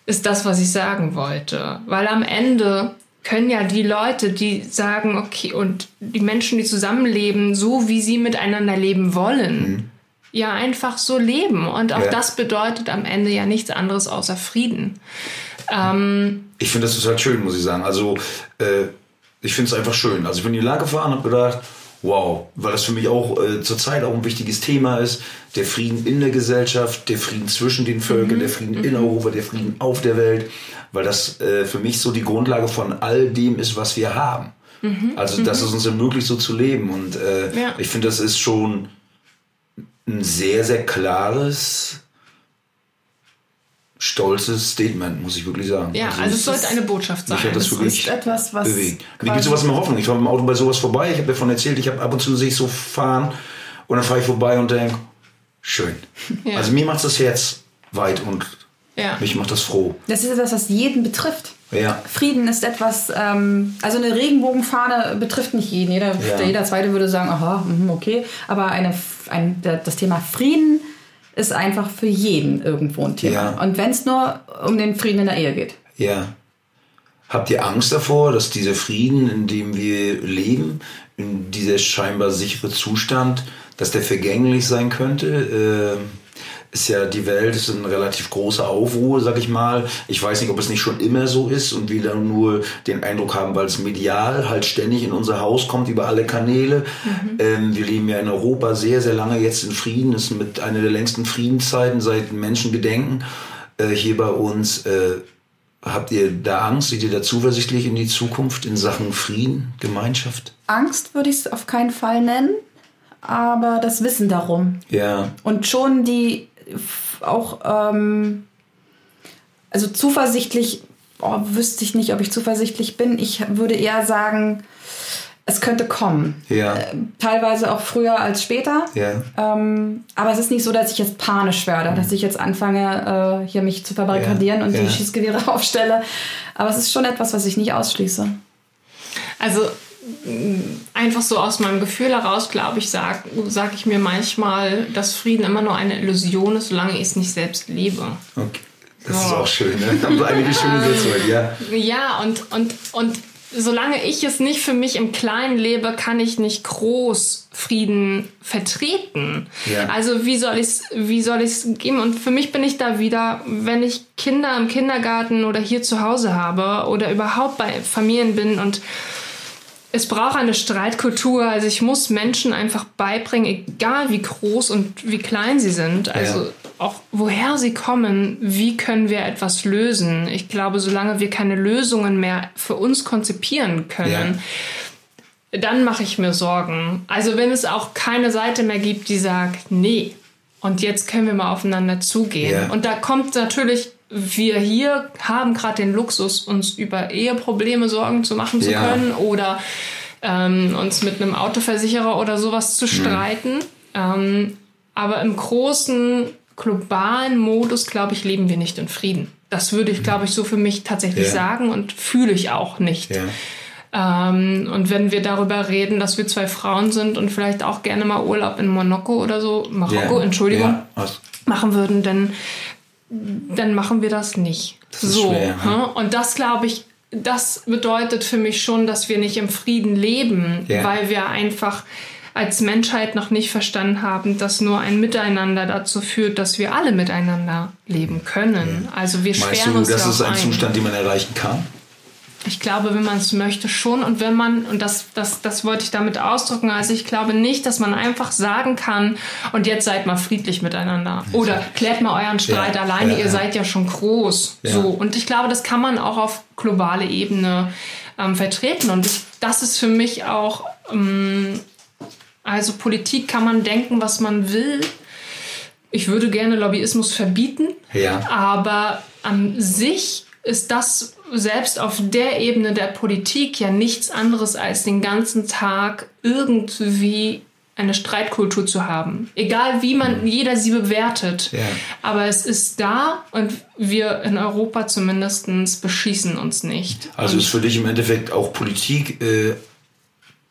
ist das, was ich sagen wollte. Weil am Ende können ja die Leute, die sagen, okay, und die Menschen, die zusammenleben, so wie sie miteinander leben wollen, ja einfach so leben. Und auch Mhm. Ja. das bedeutet am Ende ja nichts anderes außer Frieden. Ähm, Ich finde das total schön, muss ich sagen. Also, äh, ich finde es einfach schön. Also, ich bin in die Lage gefahren und habe gedacht, wow, weil das für mich auch äh, zurzeit auch ein wichtiges Thema ist. Der Frieden in der Gesellschaft, der Frieden zwischen den Völkern, der Frieden in Europa, der Frieden auf der Welt. Weil das äh, für mich so die Grundlage von all dem ist, was wir haben. Also, dass es uns ermöglicht, so zu leben. Und äh, Ja. ich finde, das ist schon ein sehr, sehr klares, stolzes Statement, muss ich wirklich sagen. ja, also, es es sollte eine Botschaft sein. hat das Es wirklich ist etwas, was bewegt. Mir gibt sowas immer Hoffnung. Ich fahre mit dem Auto bei sowas vorbei. Ich habe davon erzählt, ich habe ab und zu sehe ich so fahren und dann fahre ich vorbei und denke, schön. Ja. Also mir macht das Herz weit und ja. mich macht das froh. Das ist etwas, was jeden betrifft. Ja. Frieden ist etwas, ähm, also eine Regenbogenfahne betrifft nicht jeden. Jeder, Ja. jeder Zweite würde sagen, aha, mhm, okay. Aber eine, ein, das Thema Frieden ist einfach für jeden irgendwo ein Thema. Ja. Und wenn es nur um den Frieden in der Ehe geht. Ja. Habt ihr Angst davor, dass dieser Frieden, in dem wir leben, in dieser scheinbar sichere Zustand, dass der vergänglich sein könnte? Ähm, ist ja die Welt ist ein relativ großer Aufruhr, sag ich mal. Ich weiß nicht, ob es nicht schon immer so ist und wir dann nur den Eindruck haben, weil es medial halt ständig in unser Haus kommt über alle Kanäle. Ähm, wir leben ja in Europa sehr, sehr lange jetzt in Frieden. Das ist mit einer der längsten Friedenszeiten seit Menschengedenken äh, hier bei uns. Äh, Habt ihr da Angst? Seid ihr da zuversichtlich in die Zukunft in Sachen Frieden, Gemeinschaft? Angst würde ich es auf keinen Fall nennen, aber das Wissen darum. Ja. Und schon die auch, ähm, also zuversichtlich, oh, wüsste ich nicht, ob ich zuversichtlich bin. Ich würde eher sagen, es könnte kommen. Ja. Äh, teilweise auch früher als später. Ja. Ähm, aber es ist nicht so, dass ich jetzt panisch werde, dass ich jetzt anfange, äh, hier mich zu verbarrikadieren Ja, und ja. die Schießgewehre aufstelle. Aber es ist schon etwas, was ich nicht ausschließe. Also einfach so aus meinem Gefühl heraus, glaube ich, sage sag ich mir manchmal, dass Frieden immer nur eine Illusion ist, solange ich es nicht selbst lebe. Okay. Das ist Ja. auch schön, ne? Aber Eine schöne Sätze, ja. Ja, und, und, und solange ich es nicht für mich im Kleinen lebe, kann ich nicht groß Frieden vertreten. Ja. Also wie soll ich es wie soll ich's geben? Und für mich bin ich da wieder, wenn ich Kinder im Kindergarten oder hier zu Hause habe oder überhaupt bei Familien bin und es braucht eine Streitkultur. Also ich muss Menschen einfach beibringen, egal wie groß und wie klein sie sind. Also Ja. auch woher sie kommen, wie können wir etwas lösen. Ich glaube, solange wir keine Lösungen mehr für uns konzipieren können, dann mache ich mir Sorgen. Also wenn es auch keine Seite mehr gibt, die sagt, nee, und jetzt können wir mal aufeinander zugehen. Ja. Und da kommt natürlich, wir hier haben gerade den Luxus, uns über Eheprobleme Sorgen zu machen zu Ja. können oder ähm, uns mit einem Autoversicherer oder sowas zu streiten. Ähm, aber im großen globalen Modus, glaube ich, leben wir nicht in Frieden. Das würde ich, glaube ich, so für mich tatsächlich Ja. sagen und fühle ich auch nicht. Ja. Ähm, und wenn wir darüber reden, dass wir zwei Frauen sind und vielleicht auch gerne mal Urlaub in Marokko oder so, Marokko, ja. Entschuldigung, machen würden, dann, dann machen wir das nicht. Das so. schwer, ne? Und das glaube ich, das bedeutet für mich schon, dass wir nicht im Frieden leben, Ja. weil wir einfach als Menschheit noch nicht verstanden haben, dass nur ein Miteinander dazu führt, dass wir alle miteinander leben können. Also wir Meinst sperren du, uns das ist ein ein. Zustand, den man erreichen kann? Ich glaube, wenn man es möchte, schon. Und wenn man, und das, das, das wollte ich damit ausdrücken, also ich glaube nicht, dass man einfach sagen kann, und jetzt seid mal friedlich miteinander. Oder klärt mal euren Streit Ja, alleine, ja, ihr seid ja schon groß. Ja. So. Und ich glaube, das kann man auch auf globale Ebene ähm, vertreten. Und ich, das ist für mich auch, ähm, also Politik kann man denken, was man will. Ich würde gerne Lobbyismus verbieten. Ja. Aber an sich ist das selbst auf der Ebene der Politik ja nichts anderes als den ganzen Tag irgendwie eine Streitkultur zu haben. Egal wie man jeder sie bewertet. Ja. Aber es ist da und wir in Europa zumindest beschießen uns nicht. Also und ist für dich im Endeffekt auch Politik, äh,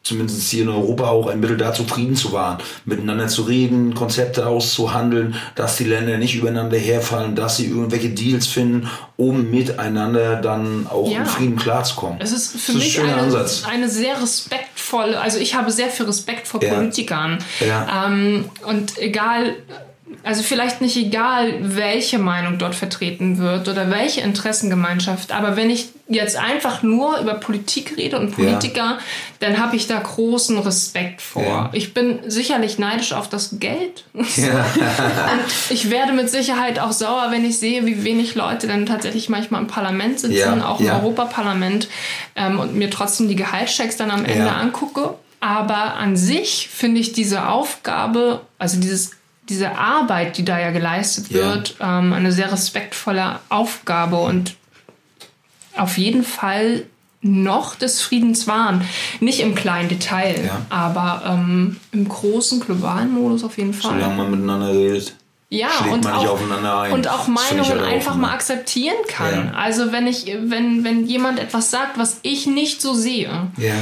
zumindest hier in Europa, auch ein Mittel dazu, Frieden zu wahren, miteinander zu reden, Konzepte auszuhandeln, dass die Länder nicht übereinander herfallen, dass sie irgendwelche Deals finden, um miteinander dann auch Ja. im Frieden klarzukommen. Es ist für das mich ist ein eine, Ansatz. eine sehr respektvolle, also ich habe sehr viel Respekt vor Ja. Politikern. Ja. Ähm, und egal, also vielleicht nicht egal, welche Meinung dort vertreten wird oder welche Interessengemeinschaft, aber wenn ich jetzt einfach nur über Politik rede und Politiker, dann habe ich da großen Respekt vor. Ja. Ich bin sicherlich neidisch auf das Geld. Ja. Ich werde mit Sicherheit auch sauer, wenn ich sehe, wie wenig Leute dann tatsächlich manchmal im Parlament sitzen, Ja, auch im ja. Europaparlament ähm, und mir trotzdem die Gehaltschecks dann am Ende Ja. angucke. Aber an sich finde ich diese Aufgabe, also dieses, diese Arbeit, die da ja geleistet wird, ähm, eine sehr respektvolle Aufgabe und auf jeden Fall noch des Friedens wahren. Nicht im kleinen Detail, Ja. aber ähm, im großen globalen Modus auf jeden Fall. Solange man miteinander redet. Ja, und man nicht auch, aufeinander ein. und auch Meinungen einfach mal akzeptieren kann. Ja. Also wenn ich, wenn, wenn jemand etwas sagt, was ich nicht so sehe, Ja.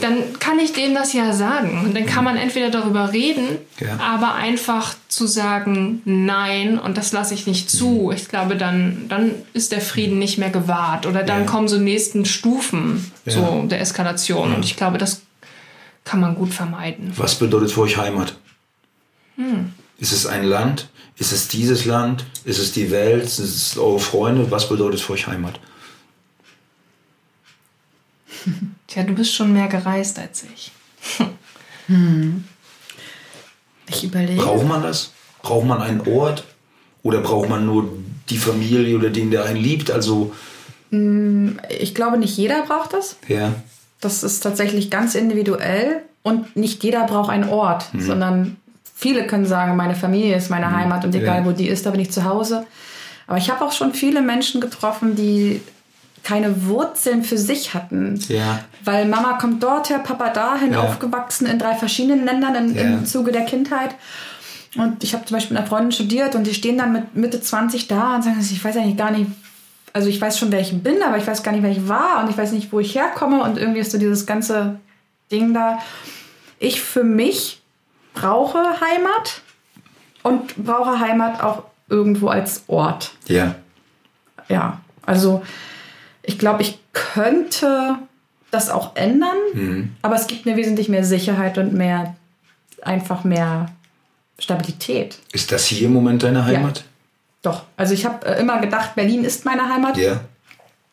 Dann kann ich dem das ja sagen. Und dann kann man entweder darüber reden, Ja. aber einfach zu sagen, nein, und das lasse ich nicht zu. Ich glaube, dann, dann ist der Frieden nicht mehr gewahrt. Oder dann Ja. kommen so nächsten Stufen Ja. so der Eskalation. Und ich glaube, das kann man gut vermeiden. Was bedeutet für euch Heimat? Hm. Ist es ein Land? Ist es dieses Land? Ist es die Welt? Ist es eure Freunde? Was bedeutet für euch Heimat? Tja, du bist schon mehr gereist als ich. Ich überlege. Braucht man das? Braucht man einen Ort? Oder braucht man nur die Familie oder den, der einen liebt? Also, Ich glaube, nicht jeder braucht das. Ja. Das ist tatsächlich ganz individuell und nicht jeder braucht einen Ort, Mhm. sondern viele können sagen, meine Familie ist meine Heimat und egal Ja. wo die ist, da bin ich zu Hause. Aber ich habe auch schon viele Menschen getroffen, die keine Wurzeln für sich hatten. Ja. Weil Mama kommt dorthin, Papa dahin, Ja. aufgewachsen in drei verschiedenen Ländern in, Ja. im Zuge der Kindheit. Und ich habe zum Beispiel mit einer Freundin studiert und die stehen dann mit Mitte 20 da und sagen, ich weiß eigentlich gar nicht, also ich weiß schon, wer ich bin, aber ich weiß gar nicht, wer ich war und ich weiß nicht, wo ich herkomme und irgendwie ist so dieses ganze Ding da. Ich für mich brauche Heimat und brauche Heimat auch irgendwo als Ort. Ja. Ja, also ich glaube, ich könnte das auch ändern, aber es gibt mir wesentlich mehr Sicherheit und mehr, einfach mehr Stabilität. Ist das hier im Moment deine Heimat? Doch, also ich habe äh, immer gedacht, Berlin ist meine Heimat Ja.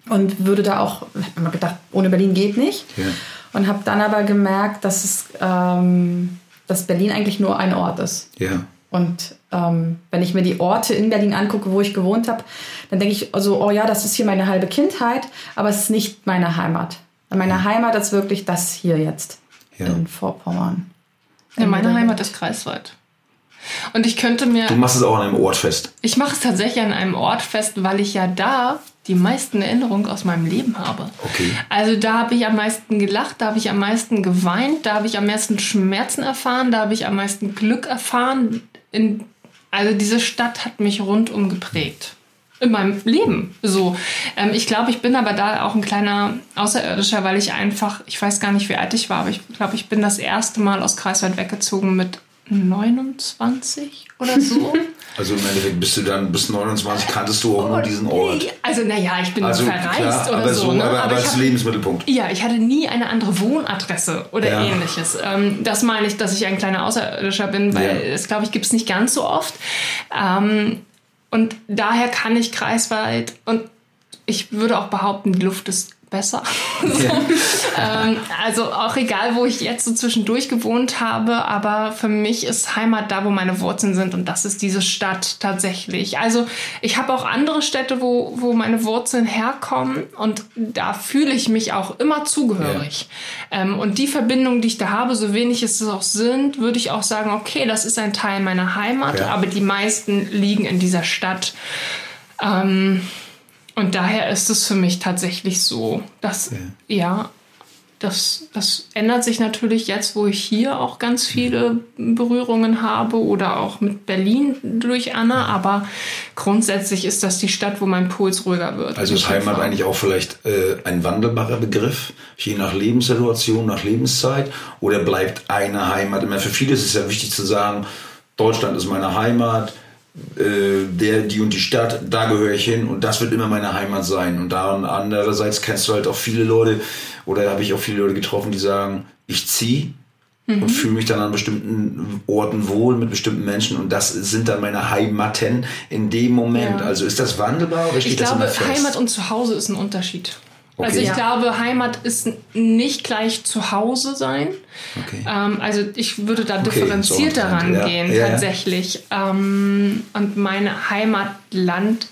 und würde da auch, hab immer gedacht, ohne Berlin geht nicht. Ja. Und habe dann aber gemerkt, dass, es, ähm, dass Berlin eigentlich nur ein Ort ist. Ja. Und ähm, wenn ich mir die Orte in Berlin angucke, wo ich gewohnt habe, dann denke ich also, oh ja, das ist hier meine halbe Kindheit, aber es ist nicht meine Heimat. Meine Heimat ist wirklich das hier jetzt Ja. in Vorpommern. Ja, meine Heimat ist Greifswald. Und ich könnte mir, Du machst es auch an einem Ort fest. ich mache es tatsächlich an einem Ort fest, weil ich ja da die meisten Erinnerungen aus meinem Leben habe. Okay. Also da habe ich am meisten gelacht, da habe ich am meisten geweint, da habe ich am meisten Schmerzen erfahren, da habe ich am meisten Glück erfahren. In, also diese Stadt hat mich rundum geprägt. In meinem Leben. So. Ähm, ich glaube, ich bin aber da auch ein kleiner Außerirdischer, weil ich einfach, ich weiß gar nicht, wie alt ich war, aber ich glaube, ich bin das erste Mal aus Kreiswald weggezogen mit 29 oder so. Also im Endeffekt bist du dann bis 29 kanntest du auch nur diesen Ort. Also, naja, ich bin Also verreist klar, oder aber so. so, ne? aber, aber als Lebensmittelpunkt. ja, ich hatte nie eine andere Wohnadresse oder Ja. ähnliches. Ähm, das meine ich, dass ich ein kleiner Außerirdischer bin, weil Ja. das, glaube ich, gibt es nicht ganz so oft. Ähm, und daher kann ich Kreiswald und ich würde auch behaupten, die Luft ist besser. so. ähm, also auch egal, wo ich jetzt so zwischendurch gewohnt habe, aber für mich ist Heimat da, wo meine Wurzeln sind und das ist diese Stadt tatsächlich. Also ich habe auch andere Städte, wo, wo meine Wurzeln herkommen und da fühle ich mich auch immer zugehörig. Ähm, und die Verbindung, die ich da habe, so wenig es auch sind, würde ich auch sagen, okay, das ist ein Teil meiner Heimat, Ja. aber die meisten liegen in dieser Stadt. Ähm, und daher ist es für mich tatsächlich so, dass, ja, das, das ändert sich natürlich jetzt, wo ich hier auch ganz viele Berührungen habe oder auch mit Berlin durch Anna, aber grundsätzlich ist das die Stadt, wo mein Puls ruhiger wird. Also ist Heimat eigentlich auch vielleicht äh, ein wandelbarer Begriff, je nach Lebenssituation, nach Lebenszeit? Oder bleibt eine Heimat immer? Für viele ist es ja wichtig zu sagen, Deutschland ist meine Heimat, äh, der, die und die Stadt, da gehöre ich hin und das wird immer meine Heimat sein. Und dann andererseits kennst du halt auch viele Leute, oder habe ich auch viele Leute getroffen, die sagen, ich ziehe und fühle mich dann an bestimmten Orten wohl mit bestimmten Menschen und das sind dann meine Heimaten in dem Moment. Ja. Also ist das wandelbar oder steht Ich das glaube, immer fest? Heimat und Zuhause ist ein Unterschied. Okay. Also ich Ja. glaube, Heimat ist nicht gleich Zuhause sein. Okay. Ähm, also ich würde da Okay, differenzierter so ja. rangehen, Ja, ja. tatsächlich. Ähm, und mein Heimatland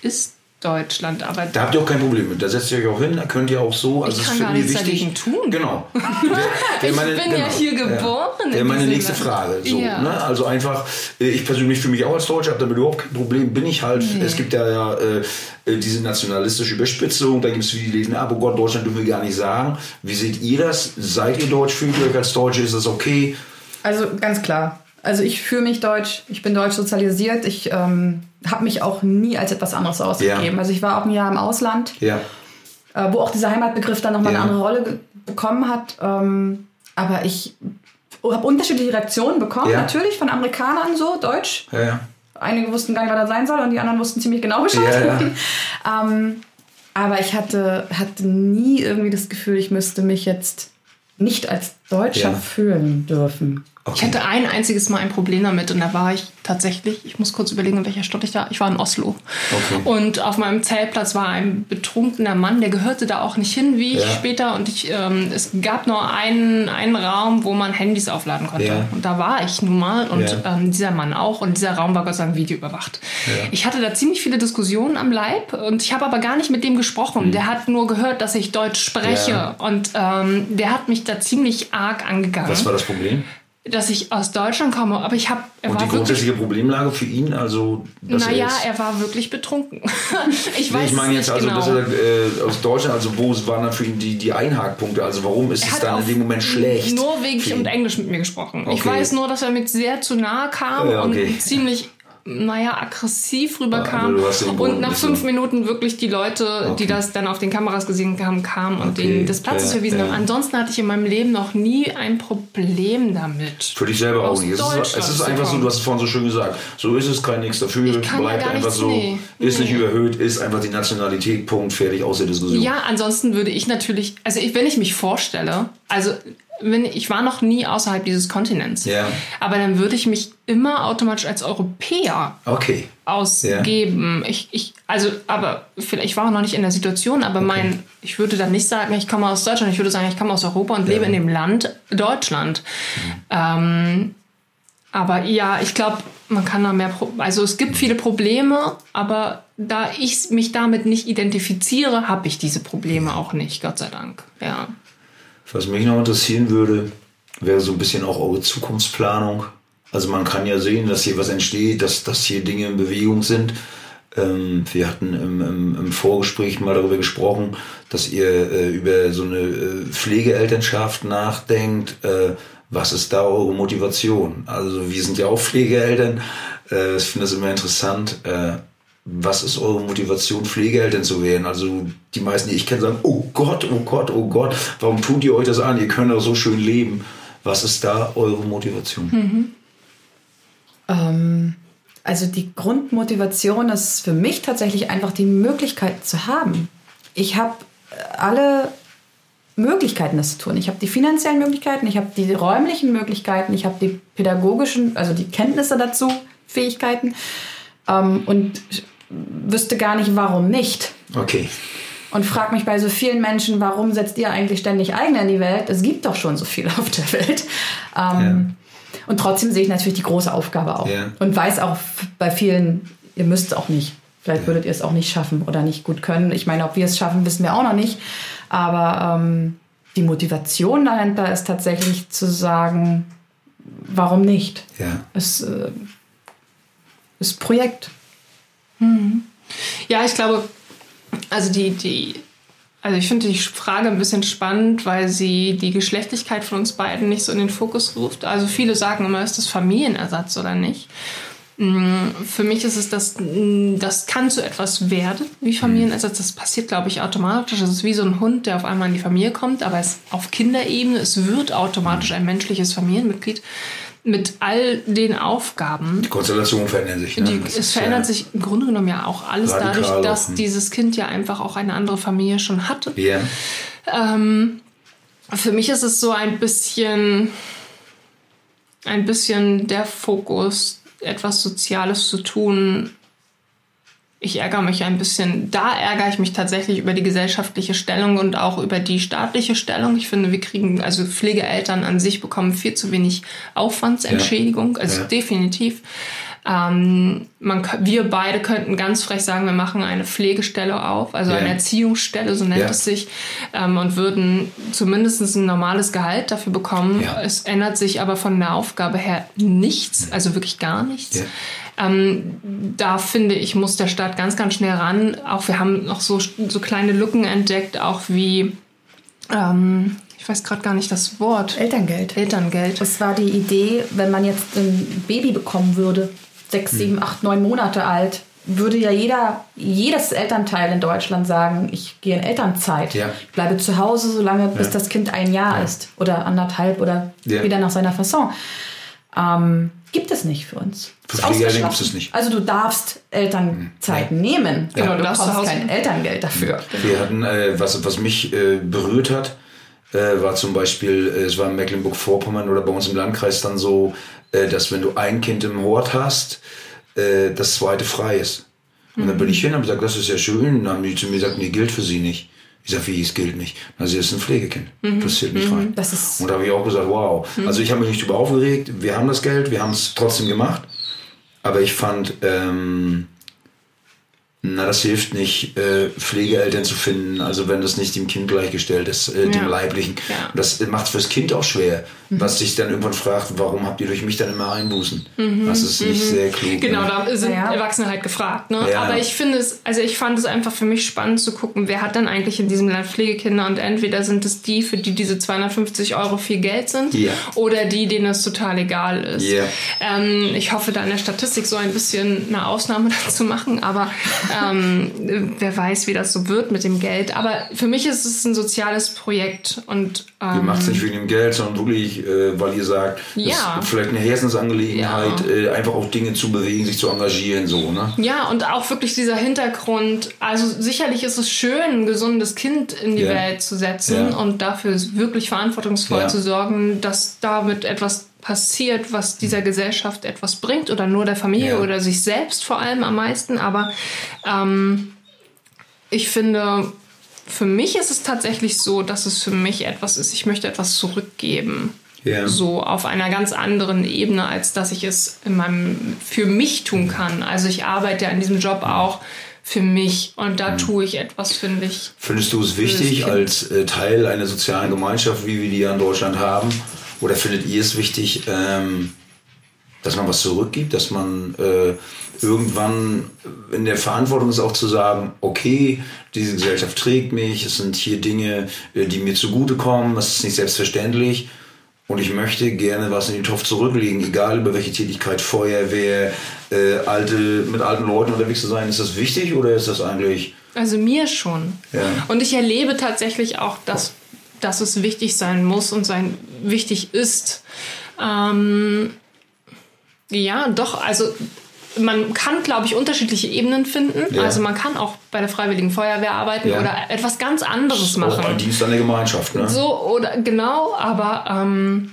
ist Deutschland, aber Da habt ihr auch kein Problem mit. Da setzt ihr euch auch hin, da könnt ihr auch so. Also Ich kann ist gar nichts wichtig. dagegen tun. Genau. Wär- wär Ich bin ja hier geboren Wäre in meine nächste Land. Frage. So, Ja. ne? Also einfach, äh, ich persönlich fühle mich auch als Deutscher, habe damit überhaupt kein Problem. Bin ich halt. Es gibt ja, ja äh, äh, diese nationalistische Überspitzung. Da gibt es viele, die lesen, ah, oh Gott, Deutschland dürfen wir gar nicht sagen. Wie seht ihr das? Seid ihr deutsch? Fühlt ihr euch als Deutsche? Ist das okay? Also ganz klar. Also ich fühle mich deutsch, ich bin deutsch sozialisiert, ich ähm, habe mich auch nie als etwas anderes ausgegeben. Ja. Also ich war auch ein Jahr im Ausland, Ja. äh, wo auch dieser Heimatbegriff dann nochmal Ja. eine andere Rolle bekommen hat. Ähm, aber ich habe unterschiedliche Reaktionen bekommen, natürlich von Amerikanern so, deutsch. Einige wussten gar nicht, was das sein soll und die anderen wussten ziemlich genau Bescheid. Ähm, aber ich hatte, hatte nie irgendwie das Gefühl, ich müsste mich jetzt nicht als deutscher ja. fühlen dürfen. Okay. Ich hatte ein einziges Mal ein Problem damit und da war ich tatsächlich, ich muss kurz überlegen, in welcher Stadt ich war. Ich war in Oslo. Okay. Und auf meinem Zeltplatz war ein betrunkener Mann, der gehörte da auch nicht hin, wie ich ja. später. Und ich, ähm, es gab nur einen, einen Raum, wo man Handys aufladen konnte. Ja. Und da war ich nun mal und ja. ähm, dieser Mann auch. Und dieser Raum war Gott sei Dank videoüberwacht. Ich hatte da ziemlich viele Diskussionen am Leib und ich habe aber gar nicht mit dem gesprochen. Mhm. Der hat nur gehört, dass ich Deutsch spreche. Und ähm, der hat mich da ziemlich arg angegangen. Was war das Problem? dass ich aus Deutschland komme, aber ich habe. Und die grundsätzliche Problemlage für ihn, also. Naja, er, er, war wirklich betrunken. ich weiß nee, Ich meine jetzt also, genau. dass er äh, aus Deutschland, also wo waren dann für ihn die, die Einhakpunkte? Also warum ist er es dann in dem Moment schlecht? Norwegisch und Englisch mit mir gesprochen. Okay. Ich weiß nur, dass er mir sehr zu nahe kam ja, okay. und ziemlich naja, aggressiv rüberkam. Ja, und nach fünf Minuten wirklich die Leute, okay. die das dann auf den Kameras gesehen haben, kamen und okay. denen des Platzes ja, verwiesen ja. haben. Ansonsten hatte ich in meinem Leben noch nie ein Problem damit. Für dich selber auch nicht. Es ist, es ist einfach so, du hast es vorhin so schön gesagt, so ist es, kein nichts dafür, bleibt einfach so, nee. ist nicht überhöht, ist einfach die Nationalität, Punkt, fertig, aus der Diskussion. Ja, ansonsten würde ich natürlich, also ich, wenn ich mich vorstelle, also wenn, ich war noch nie außerhalb dieses Kontinents. Ja. Aber dann würde ich mich immer automatisch als Europäer okay. ausgeben. Ja. Ich, ich, also, aber vielleicht, ich war auch noch nicht in der Situation, aber okay. mein, ich würde dann nicht sagen, ich komme aus Deutschland, ich würde sagen, ich komme aus Europa und ja. lebe in dem Land Deutschland. Mhm. Ähm, aber ja, ich glaube, man kann da mehr, Pro also es gibt viele Probleme, aber da ich mich damit nicht identifiziere, habe ich diese Probleme auch nicht, Gott sei Dank. Ja. Was mich noch interessieren würde, wäre so ein bisschen auch eure Zukunftsplanung. Also man kann ja sehen, dass hier was entsteht, dass, dass hier Dinge in Bewegung sind. Ähm, wir hatten im, im, im, Vorgespräch mal darüber gesprochen, dass ihr äh, über so eine äh, Pflegeelternschaft nachdenkt. Äh, was ist da eure Motivation? Also wir sind ja auch Pflegeeltern. Äh, ich finde das immer interessant. Was ist eure Motivation, Pflegeeltern zu werden? Also die meisten, die ich kenne, sagen, oh Gott, oh Gott, oh Gott, warum tut ihr euch das an? Ihr könnt doch so schön leben. Was ist da eure Motivation? Mhm. Ähm, also die Grundmotivation ist für mich tatsächlich einfach die Möglichkeit zu haben. Ich habe alle Möglichkeiten, das zu tun. Ich habe die finanziellen Möglichkeiten, ich habe die räumlichen Möglichkeiten, ich habe die pädagogischen, also die Kenntnisse dazu, Fähigkeiten. Ähm, und wüsste gar nicht, warum nicht. Okay. Und frag mich bei so vielen Menschen, warum setzt ihr eigentlich ständig eigene in die Welt? Es gibt doch schon so viel auf der Welt. Ähm, ja. Und trotzdem sehe ich natürlich die große Aufgabe auch. Ja. Und weiß auch bei vielen, ihr müsst es auch nicht. Vielleicht würdet ihr es auch nicht schaffen oder nicht gut können. Ich meine, ob wir es schaffen, wissen wir auch noch nicht. Aber ähm, die Motivation dahinter ist tatsächlich zu sagen, warum nicht? Ja. Es äh, ist Projekt. Mhm. Ja, ich glaube, also die, die, also ich finde die Frage ein bisschen spannend, weil sie die Geschlechtlichkeit von uns beiden nicht so in den Fokus ruft. Also viele sagen immer, ist das Familienersatz oder nicht? Mm, für mich ist es das, mm, das kann zu etwas werden wie Familienersatz. Das passiert, glaube ich, automatisch. Das ist wie so ein Hund, der auf einmal in die Familie kommt, aber es auf Kinderebene, es wird automatisch ein menschliches Familienmitglied mit all den Aufgaben. Die Konstellationen verändern sich. Ne? Die, es verändert sich im Grunde genommen ja auch alles dadurch, dass dieses Kind ja einfach auch eine andere Familie schon hatte. Yeah. Ähm, für mich ist es so ein bisschen, ein bisschen der Fokus, etwas Soziales zu tun, ich ärgere mich ein bisschen, da ärgere ich mich tatsächlich über die gesellschaftliche Stellung und auch über die staatliche Stellung. Ich finde, wir kriegen, also Pflegeeltern an sich bekommen viel zu wenig Aufwandsentschädigung, ja. also ja. definitiv. Ähm, man, wir beide könnten ganz frech sagen, wir machen eine Pflegestelle auf, also ja. eine Erziehungsstelle, so nennt es sich, ähm, und würden zumindest ein normales Gehalt dafür bekommen. Es ändert sich aber von der Aufgabe her nichts, also wirklich gar nichts. Ähm, da finde ich, muss der Staat ganz, ganz schnell ran. Auch wir haben noch so, so kleine Lücken entdeckt, auch wie, ähm, ich weiß gerade gar nicht das Wort. Elterngeld. Elterngeld. Das war die Idee, wenn man jetzt ein Baby bekommen würde, sechs, hm. sieben, acht, neun Monate alt, würde ja jeder, jedes Elternteil in Deutschland sagen, ich gehe in Elternzeit. Ja. Ich bleibe zu Hause, solange bis ja. das Kind ein Jahr ja. ist oder anderthalb oder wieder nach seiner Fasson. Ähm, gibt es nicht für uns. Für Pflegeeltern gibt es nicht. Also du darfst Elternzeiten ja. nehmen, genau, du bekommst kein Elterngeld dafür. Wir hatten, äh, was, was mich äh, berührt hat, äh, war zum Beispiel, äh, es war in Mecklenburg-Vorpommern oder bei uns im Landkreis dann so, äh, dass wenn du ein Kind im Hort hast, äh, das zweite frei ist. Und dann bin ich hin und habe gesagt, das ist ja schön. Und dann haben die zu mir gesagt, nee, gilt für sie nicht. Ich sage, wie, es gilt nicht. Na, sie ist ein Pflegekind. Das zählt nicht rein. Das ist Und da habe ich auch gesagt, wow. Also ich habe mich nicht darüber aufgeregt. Wir haben das Geld, wir haben es trotzdem gemacht. Aber ich fand, ähm, na, das hilft nicht, äh, Pflegeeltern zu finden, also wenn das nicht dem Kind gleichgestellt ist, äh, dem Ja. Leiblichen. Ja. Das macht es fürs Kind auch schwer, was sich dann irgendwann fragt, warum habt ihr durch mich dann immer Einbußen? Das ist nicht sehr klug. Genau, ne? da sind Ja. Erwachsene halt gefragt. Ne? Ja. Aber ich finde es, also ich fand es einfach für mich spannend zu gucken, wer hat dann eigentlich in diesem Land Pflegekinder und entweder sind es die, für die diese 250 Euro viel Geld sind Ja. oder die, denen es total egal ist. Ja. Ähm, ich hoffe, da in der Statistik so ein bisschen eine Ausnahme dazu machen, aber ähm, wer weiß, wie das so wird mit dem Geld. Aber für mich ist es ein soziales Projekt und Ihr ähm, macht es nicht wegen dem Geld, sondern wirklich, äh, weil ihr sagt, Ja. ist vielleicht eine Herzensangelegenheit, Ja. äh, einfach auch Dinge zu bewegen, sich zu engagieren, so, ne? Ja, und auch wirklich dieser Hintergrund. Also sicherlich ist es schön, ein gesundes Kind in die Ja. Welt zu setzen und dafür wirklich verantwortungsvoll zu sorgen, dass damit etwas passiert, was dieser Gesellschaft etwas bringt oder nur der Familie Ja. oder sich selbst vor allem am meisten. Aber ähm, ich finde, für mich ist es tatsächlich so, dass es für mich etwas ist, ich möchte etwas zurückgeben. Ja. So auf einer ganz anderen Ebene, als dass ich es in meinem, für mich tun kann. Also ich arbeite an diesem Job auch für mich und da tue ich etwas, finde ich. Findest du es wichtig als äh, Teil einer sozialen Gemeinschaft, wie wir die ja in Deutschland haben? Oder findet ihr es wichtig, ähm, dass man was zurückgibt, dass man äh, irgendwann in der Verantwortung ist auch zu sagen, okay, diese Gesellschaft trägt mich, es sind hier Dinge, äh, die mir zugutekommen, das ist nicht selbstverständlich. Und ich möchte gerne was in den Topf zurücklegen, egal über welche Tätigkeit, Feuerwehr, äh, alte, mit alten Leuten unterwegs zu sein. Ist das wichtig oder ist das eigentlich Also mir schon. Ja. Und ich erlebe tatsächlich auch, dass, dass es wichtig sein muss und sein wichtig ist. Ähm, ja, doch, also man kann, glaube ich, unterschiedliche Ebenen finden. Ja. Also man kann auch bei der Freiwilligen Feuerwehr arbeiten Ja. oder etwas ganz anderes auch machen. ein Dienst an der Gemeinschaft? Ne? So oder genau, aber ähm,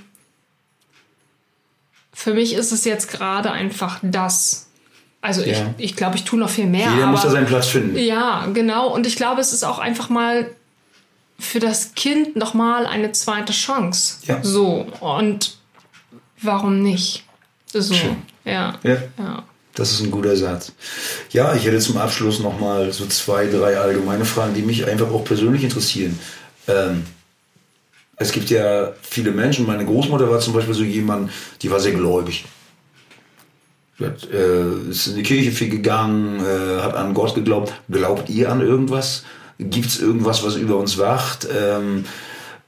für mich ist es jetzt gerade einfach das. Also ich, Ja. ich glaube, ich tue noch viel mehr. Jeder muss da seinen Platz finden. Ja, genau. Und ich glaube, es ist auch einfach mal für das Kind noch mal eine zweite Chance. Ja. So und warum nicht? So. Schön. Ja. Ja. Ja. Das ist ein guter Satz. Ja, ich hätte zum Abschluss noch mal so zwei, drei allgemeine Fragen, die mich einfach auch persönlich interessieren. Ähm, es gibt ja viele Menschen. Meine Großmutter war zum Beispiel so jemand, die war sehr gläubig. Hat, äh, ist in die Kirche viel gegangen, äh, hat an Gott geglaubt. Glaubt ihr an irgendwas? Gibt es irgendwas, was über uns wacht? Ähm,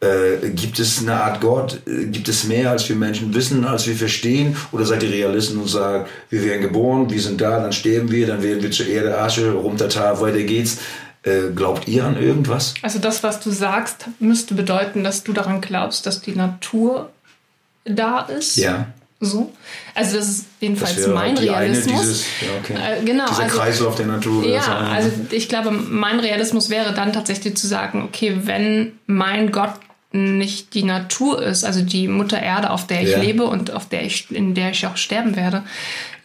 äh, gibt es eine Art Gott? Äh, Gibt es mehr, als wir Menschen wissen, als wir verstehen? Oder seid ihr Realisten und sagt, wir werden geboren, wir sind da, dann sterben wir, dann werden wir zur Erde, Asche, rumtata, weiter geht's. Äh, glaubt ihr an irgendwas? Also das, was du sagst, müsste bedeuten, dass du daran glaubst, dass die Natur da ist. Ja. So. Also das ist jedenfalls wäre mein die eine, Realismus. dieses, ja, okay. Äh, genau, Dieser also- Kreislauf der Natur. Ja, so. also ich glaube, mein Realismus wäre dann tatsächlich zu sagen, okay, wenn mein Gott nicht die Natur ist, also die Mutter Erde, auf der ich Ja. lebe und auf der ich, in der ich auch sterben werde,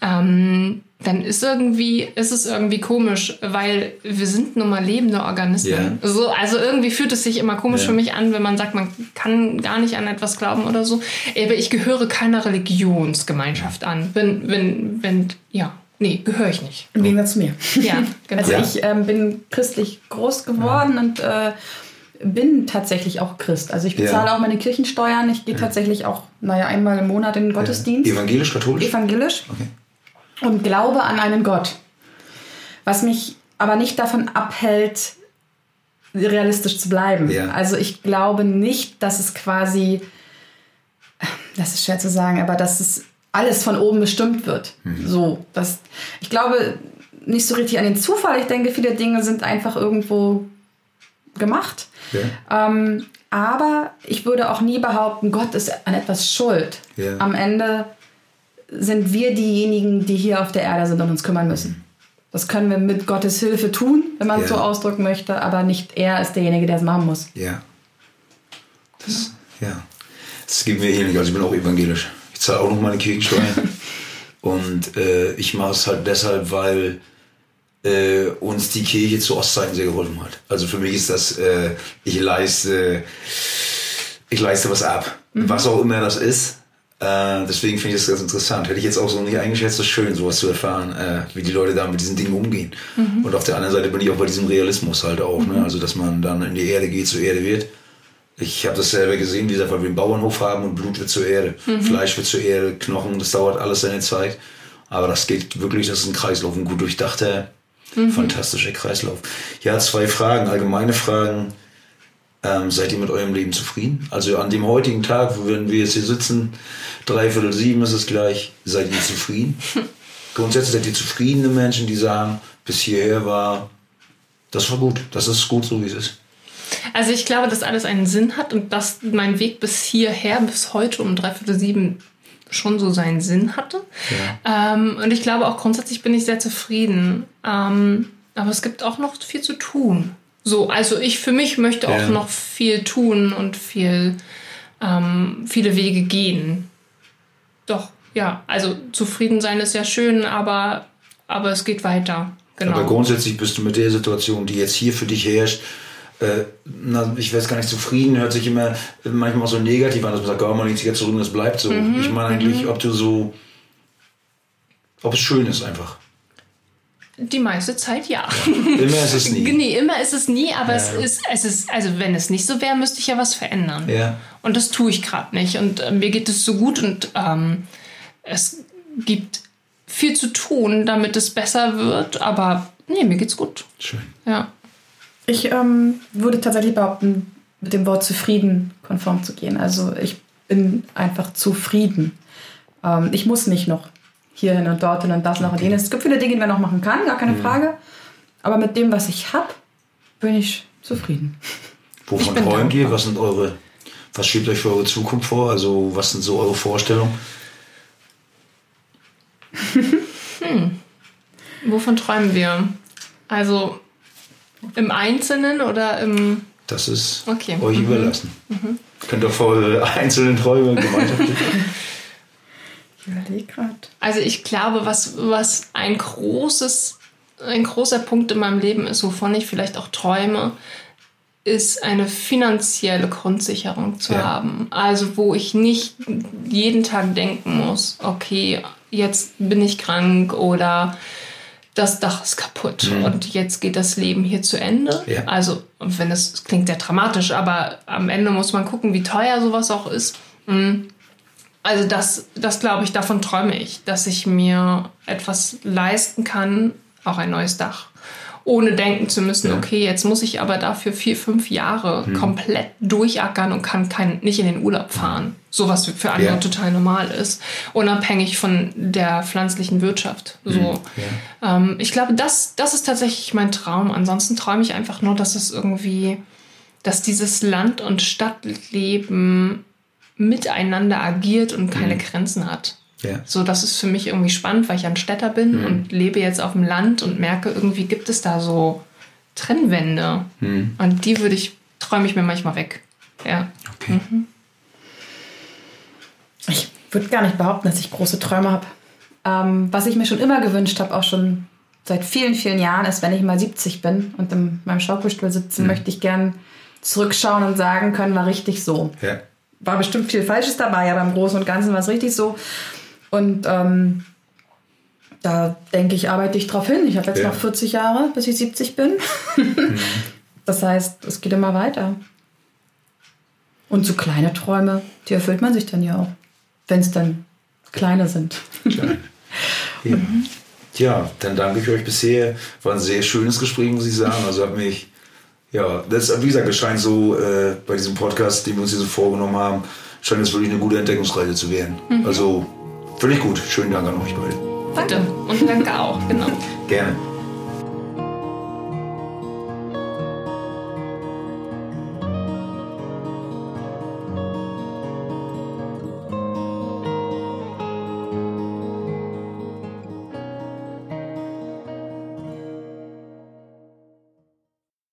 ähm, dann ist irgendwie, ist es irgendwie komisch, weil wir sind nun mal lebende Organismen. So, also irgendwie fühlt es sich immer komisch Ja. für mich an, wenn man sagt, man kann gar nicht an etwas glauben oder so. Aber ich gehöre keiner Religionsgemeinschaft an. Wenn, wenn, wenn, ja, nee, gehöre ich nicht. Im Gegensatz zu mir. Ja, genau. Also Ja. ich ähm, bin christlich groß geworden und äh, bin tatsächlich auch Christ. Also ich bezahle Ja. auch meine Kirchensteuern. Ich gehe tatsächlich auch, naja, einmal im Monat in den Gottesdienst. Evangelisch, katholisch? evangelisch Okay. und glaube an einen Gott. Was mich aber nicht davon abhält, realistisch zu bleiben. Ja. Also ich glaube nicht, dass es quasi, das ist schwer zu sagen, aber dass es alles von oben bestimmt wird. Mhm. So, das, ich glaube nicht so richtig an den Zufall. Ich denke, viele Dinge sind einfach irgendwo gemacht. Ja. Ähm, aber ich würde auch nie behaupten, Gott ist an etwas schuld. Ja. Am Ende sind wir diejenigen, die hier auf der Erde sind und uns kümmern müssen. Das können wir mit Gottes Hilfe tun, wenn man es Ja. so ausdrücken möchte, aber nicht er ist derjenige, der es machen muss. Ja. Das, ja. Das geht mir ähnlich. Also ich bin auch evangelisch. Ich zahle auch noch meine Kirchensteuer. Und äh, ich mache es halt deshalb, weil äh, uns die Kirche zu Ostzeiten sehr geholfen hat. Also für mich ist das, äh, ich leiste, ich leiste was ab. Mhm. Was auch immer das ist. Äh, deswegen finde ich das ganz interessant. Hätte ich jetzt auch so nicht eingeschätzt, das ist schön, sowas zu erfahren, äh, wie die Leute da mit diesen Dingen umgehen. Mhm. Und auf der anderen Seite bin ich auch bei diesem Realismus halt auch, ne? mhm. ne? also dass man dann in die Erde geht, zur Erde wird. Ich habe das selber gesehen, wie gesagt, weil wir einen Bauernhof haben und Blut wird zur Erde. Mhm. Fleisch wird zur Erde, Knochen, das dauert alles seine Zeit. Aber das geht wirklich, das ist ein Kreislauf, ein gut durchdachter, mhm. fantastischer Kreislauf. Ja, zwei Fragen, allgemeine Fragen. Ähm, seid ihr mit eurem Leben zufrieden? Also an dem heutigen Tag, wenn wir jetzt hier sitzen, dreiviertel sieben ist es gleich, seid ihr zufrieden? Grundsätzlich seid ihr zufriedene Menschen, die sagen, bis hierher war, das war gut, das ist gut so, wie es ist. Also ich glaube, dass alles einen Sinn hat und dass mein Weg bis hierher, bis heute um dreiviertel sieben schon so seinen Sinn hatte. Ja. Ähm, und ich glaube auch grundsätzlich bin ich sehr zufrieden. Ähm, aber es gibt auch noch viel zu tun. So, also ich für mich möchte auch ja. noch viel tun und viel, ähm, viele Wege gehen. Doch, ja, also zufrieden sein ist ja schön, aber, aber es geht weiter. Genau. Aber grundsätzlich bist du mit der Situation, die jetzt hier für dich herrscht, äh, na, ich weiß gar nicht, zufrieden hört sich immer manchmal auch so negativ an, dass man sagt, oh, man legt sich jetzt zurück und das bleibt so. Mhm, ich meine eigentlich, mhm. ob du so, ob es schön ist einfach. Die meiste Zeit ja. Immer ist es nie. nee, immer ist es nie, aber ja. es, ist, es ist, also wenn es nicht so wäre, müsste ich ja was verändern. Ja. Und das tue ich gerade nicht. Und äh, mir geht es so gut und ähm, es gibt viel zu tun, damit es besser wird, aber nee, mir geht's gut. Schön. Ja. Ich ähm, würde tatsächlich behaupten, mit dem Wort zufrieden konform zu gehen. Also ich bin einfach zufrieden. Ähm, ich muss nicht noch hierhin und dorthin und das noch und jenes. Es gibt viele Dinge, die man noch machen kann, gar keine mhm. Frage. Aber mit dem, was ich habe, bin ich zufrieden. Wovon träumt ihr? Was sind eure, was schiebt euch für eure Zukunft vor? Also was sind so eure Vorstellungen? hm. Wovon träumen wir? Also im Einzelnen oder im. Das ist okay. euch mhm. überlassen. Mhm. Könnt ihr vor einzelnen Träume gemeinschaftlich. ich überlege gerade. Also ich glaube, was, was ein großes, ein großer Punkt in meinem Leben ist, wovon ich vielleicht auch träume, ist eine finanzielle Grundsicherung zu ja. haben. Also wo ich nicht jeden Tag denken muss, okay, jetzt bin ich krank oder das Dach ist kaputt mhm. und jetzt geht das Leben hier zu Ende. Ja. Also, wenn es, es klingt sehr dramatisch, aber am Ende muss man gucken, wie teuer sowas auch ist. Mhm. Also das, das glaube ich, davon träume ich, dass ich mir etwas leisten kann, auch ein neues Dach ohne denken zu müssen, ja. okay, jetzt muss ich aber dafür vier, fünf Jahre hm. komplett durchackern und kann kein, nicht in den Urlaub fahren. So was für andere ja. total normal ist. Unabhängig von der pflanzlichen Wirtschaft. So. Hm. Ja. Ähm, ich glaube, das, das ist tatsächlich mein Traum. Ansonsten träume ich einfach nur, dass es irgendwie, dass dieses Land- und Stadtleben miteinander agiert und keine hm. Grenzen hat. Ja. So, das ist für mich irgendwie spannend, weil ich ein Städter bin mhm. und lebe jetzt auf dem Land und merke, irgendwie gibt es da so Trennwände. Mhm. Und die würde ich, träume ich mir manchmal weg. Ja. Okay. Mhm. Ich würde gar nicht behaupten, dass ich große Träume habe. Ähm, was ich mir schon immer gewünscht habe, auch schon seit vielen, vielen Jahren, ist, wenn ich mal 70 bin und in meinem Schaukelstuhl sitze, mhm. möchte ich gern zurückschauen und sagen können, war richtig so. Ja. War bestimmt viel Falsches dabei, aber im Großen und Ganzen war es richtig so. Und ähm, da denke ich, arbeite ich drauf hin. Ich habe jetzt ja. noch 40 Jahre, bis ich 70 bin. Mhm. das heißt, es geht immer weiter. Und so kleine Träume, die erfüllt man sich dann ja auch, wenn es dann kleine sind. Kleine. Ja. Mhm. ja, dann danke ich euch bisher. War ein sehr schönes Gespräch, muss ich sagen. Also hat mich, ja, das, wie gesagt, es scheint so äh, bei diesem Podcast, den wir uns hier so vorgenommen haben, scheint es wirklich eine gute Entdeckungsreise zu werden. Mhm. Also Ich gut. Schönen Dank an euch beide. Bitte. Und danke auch, genau. Gerne.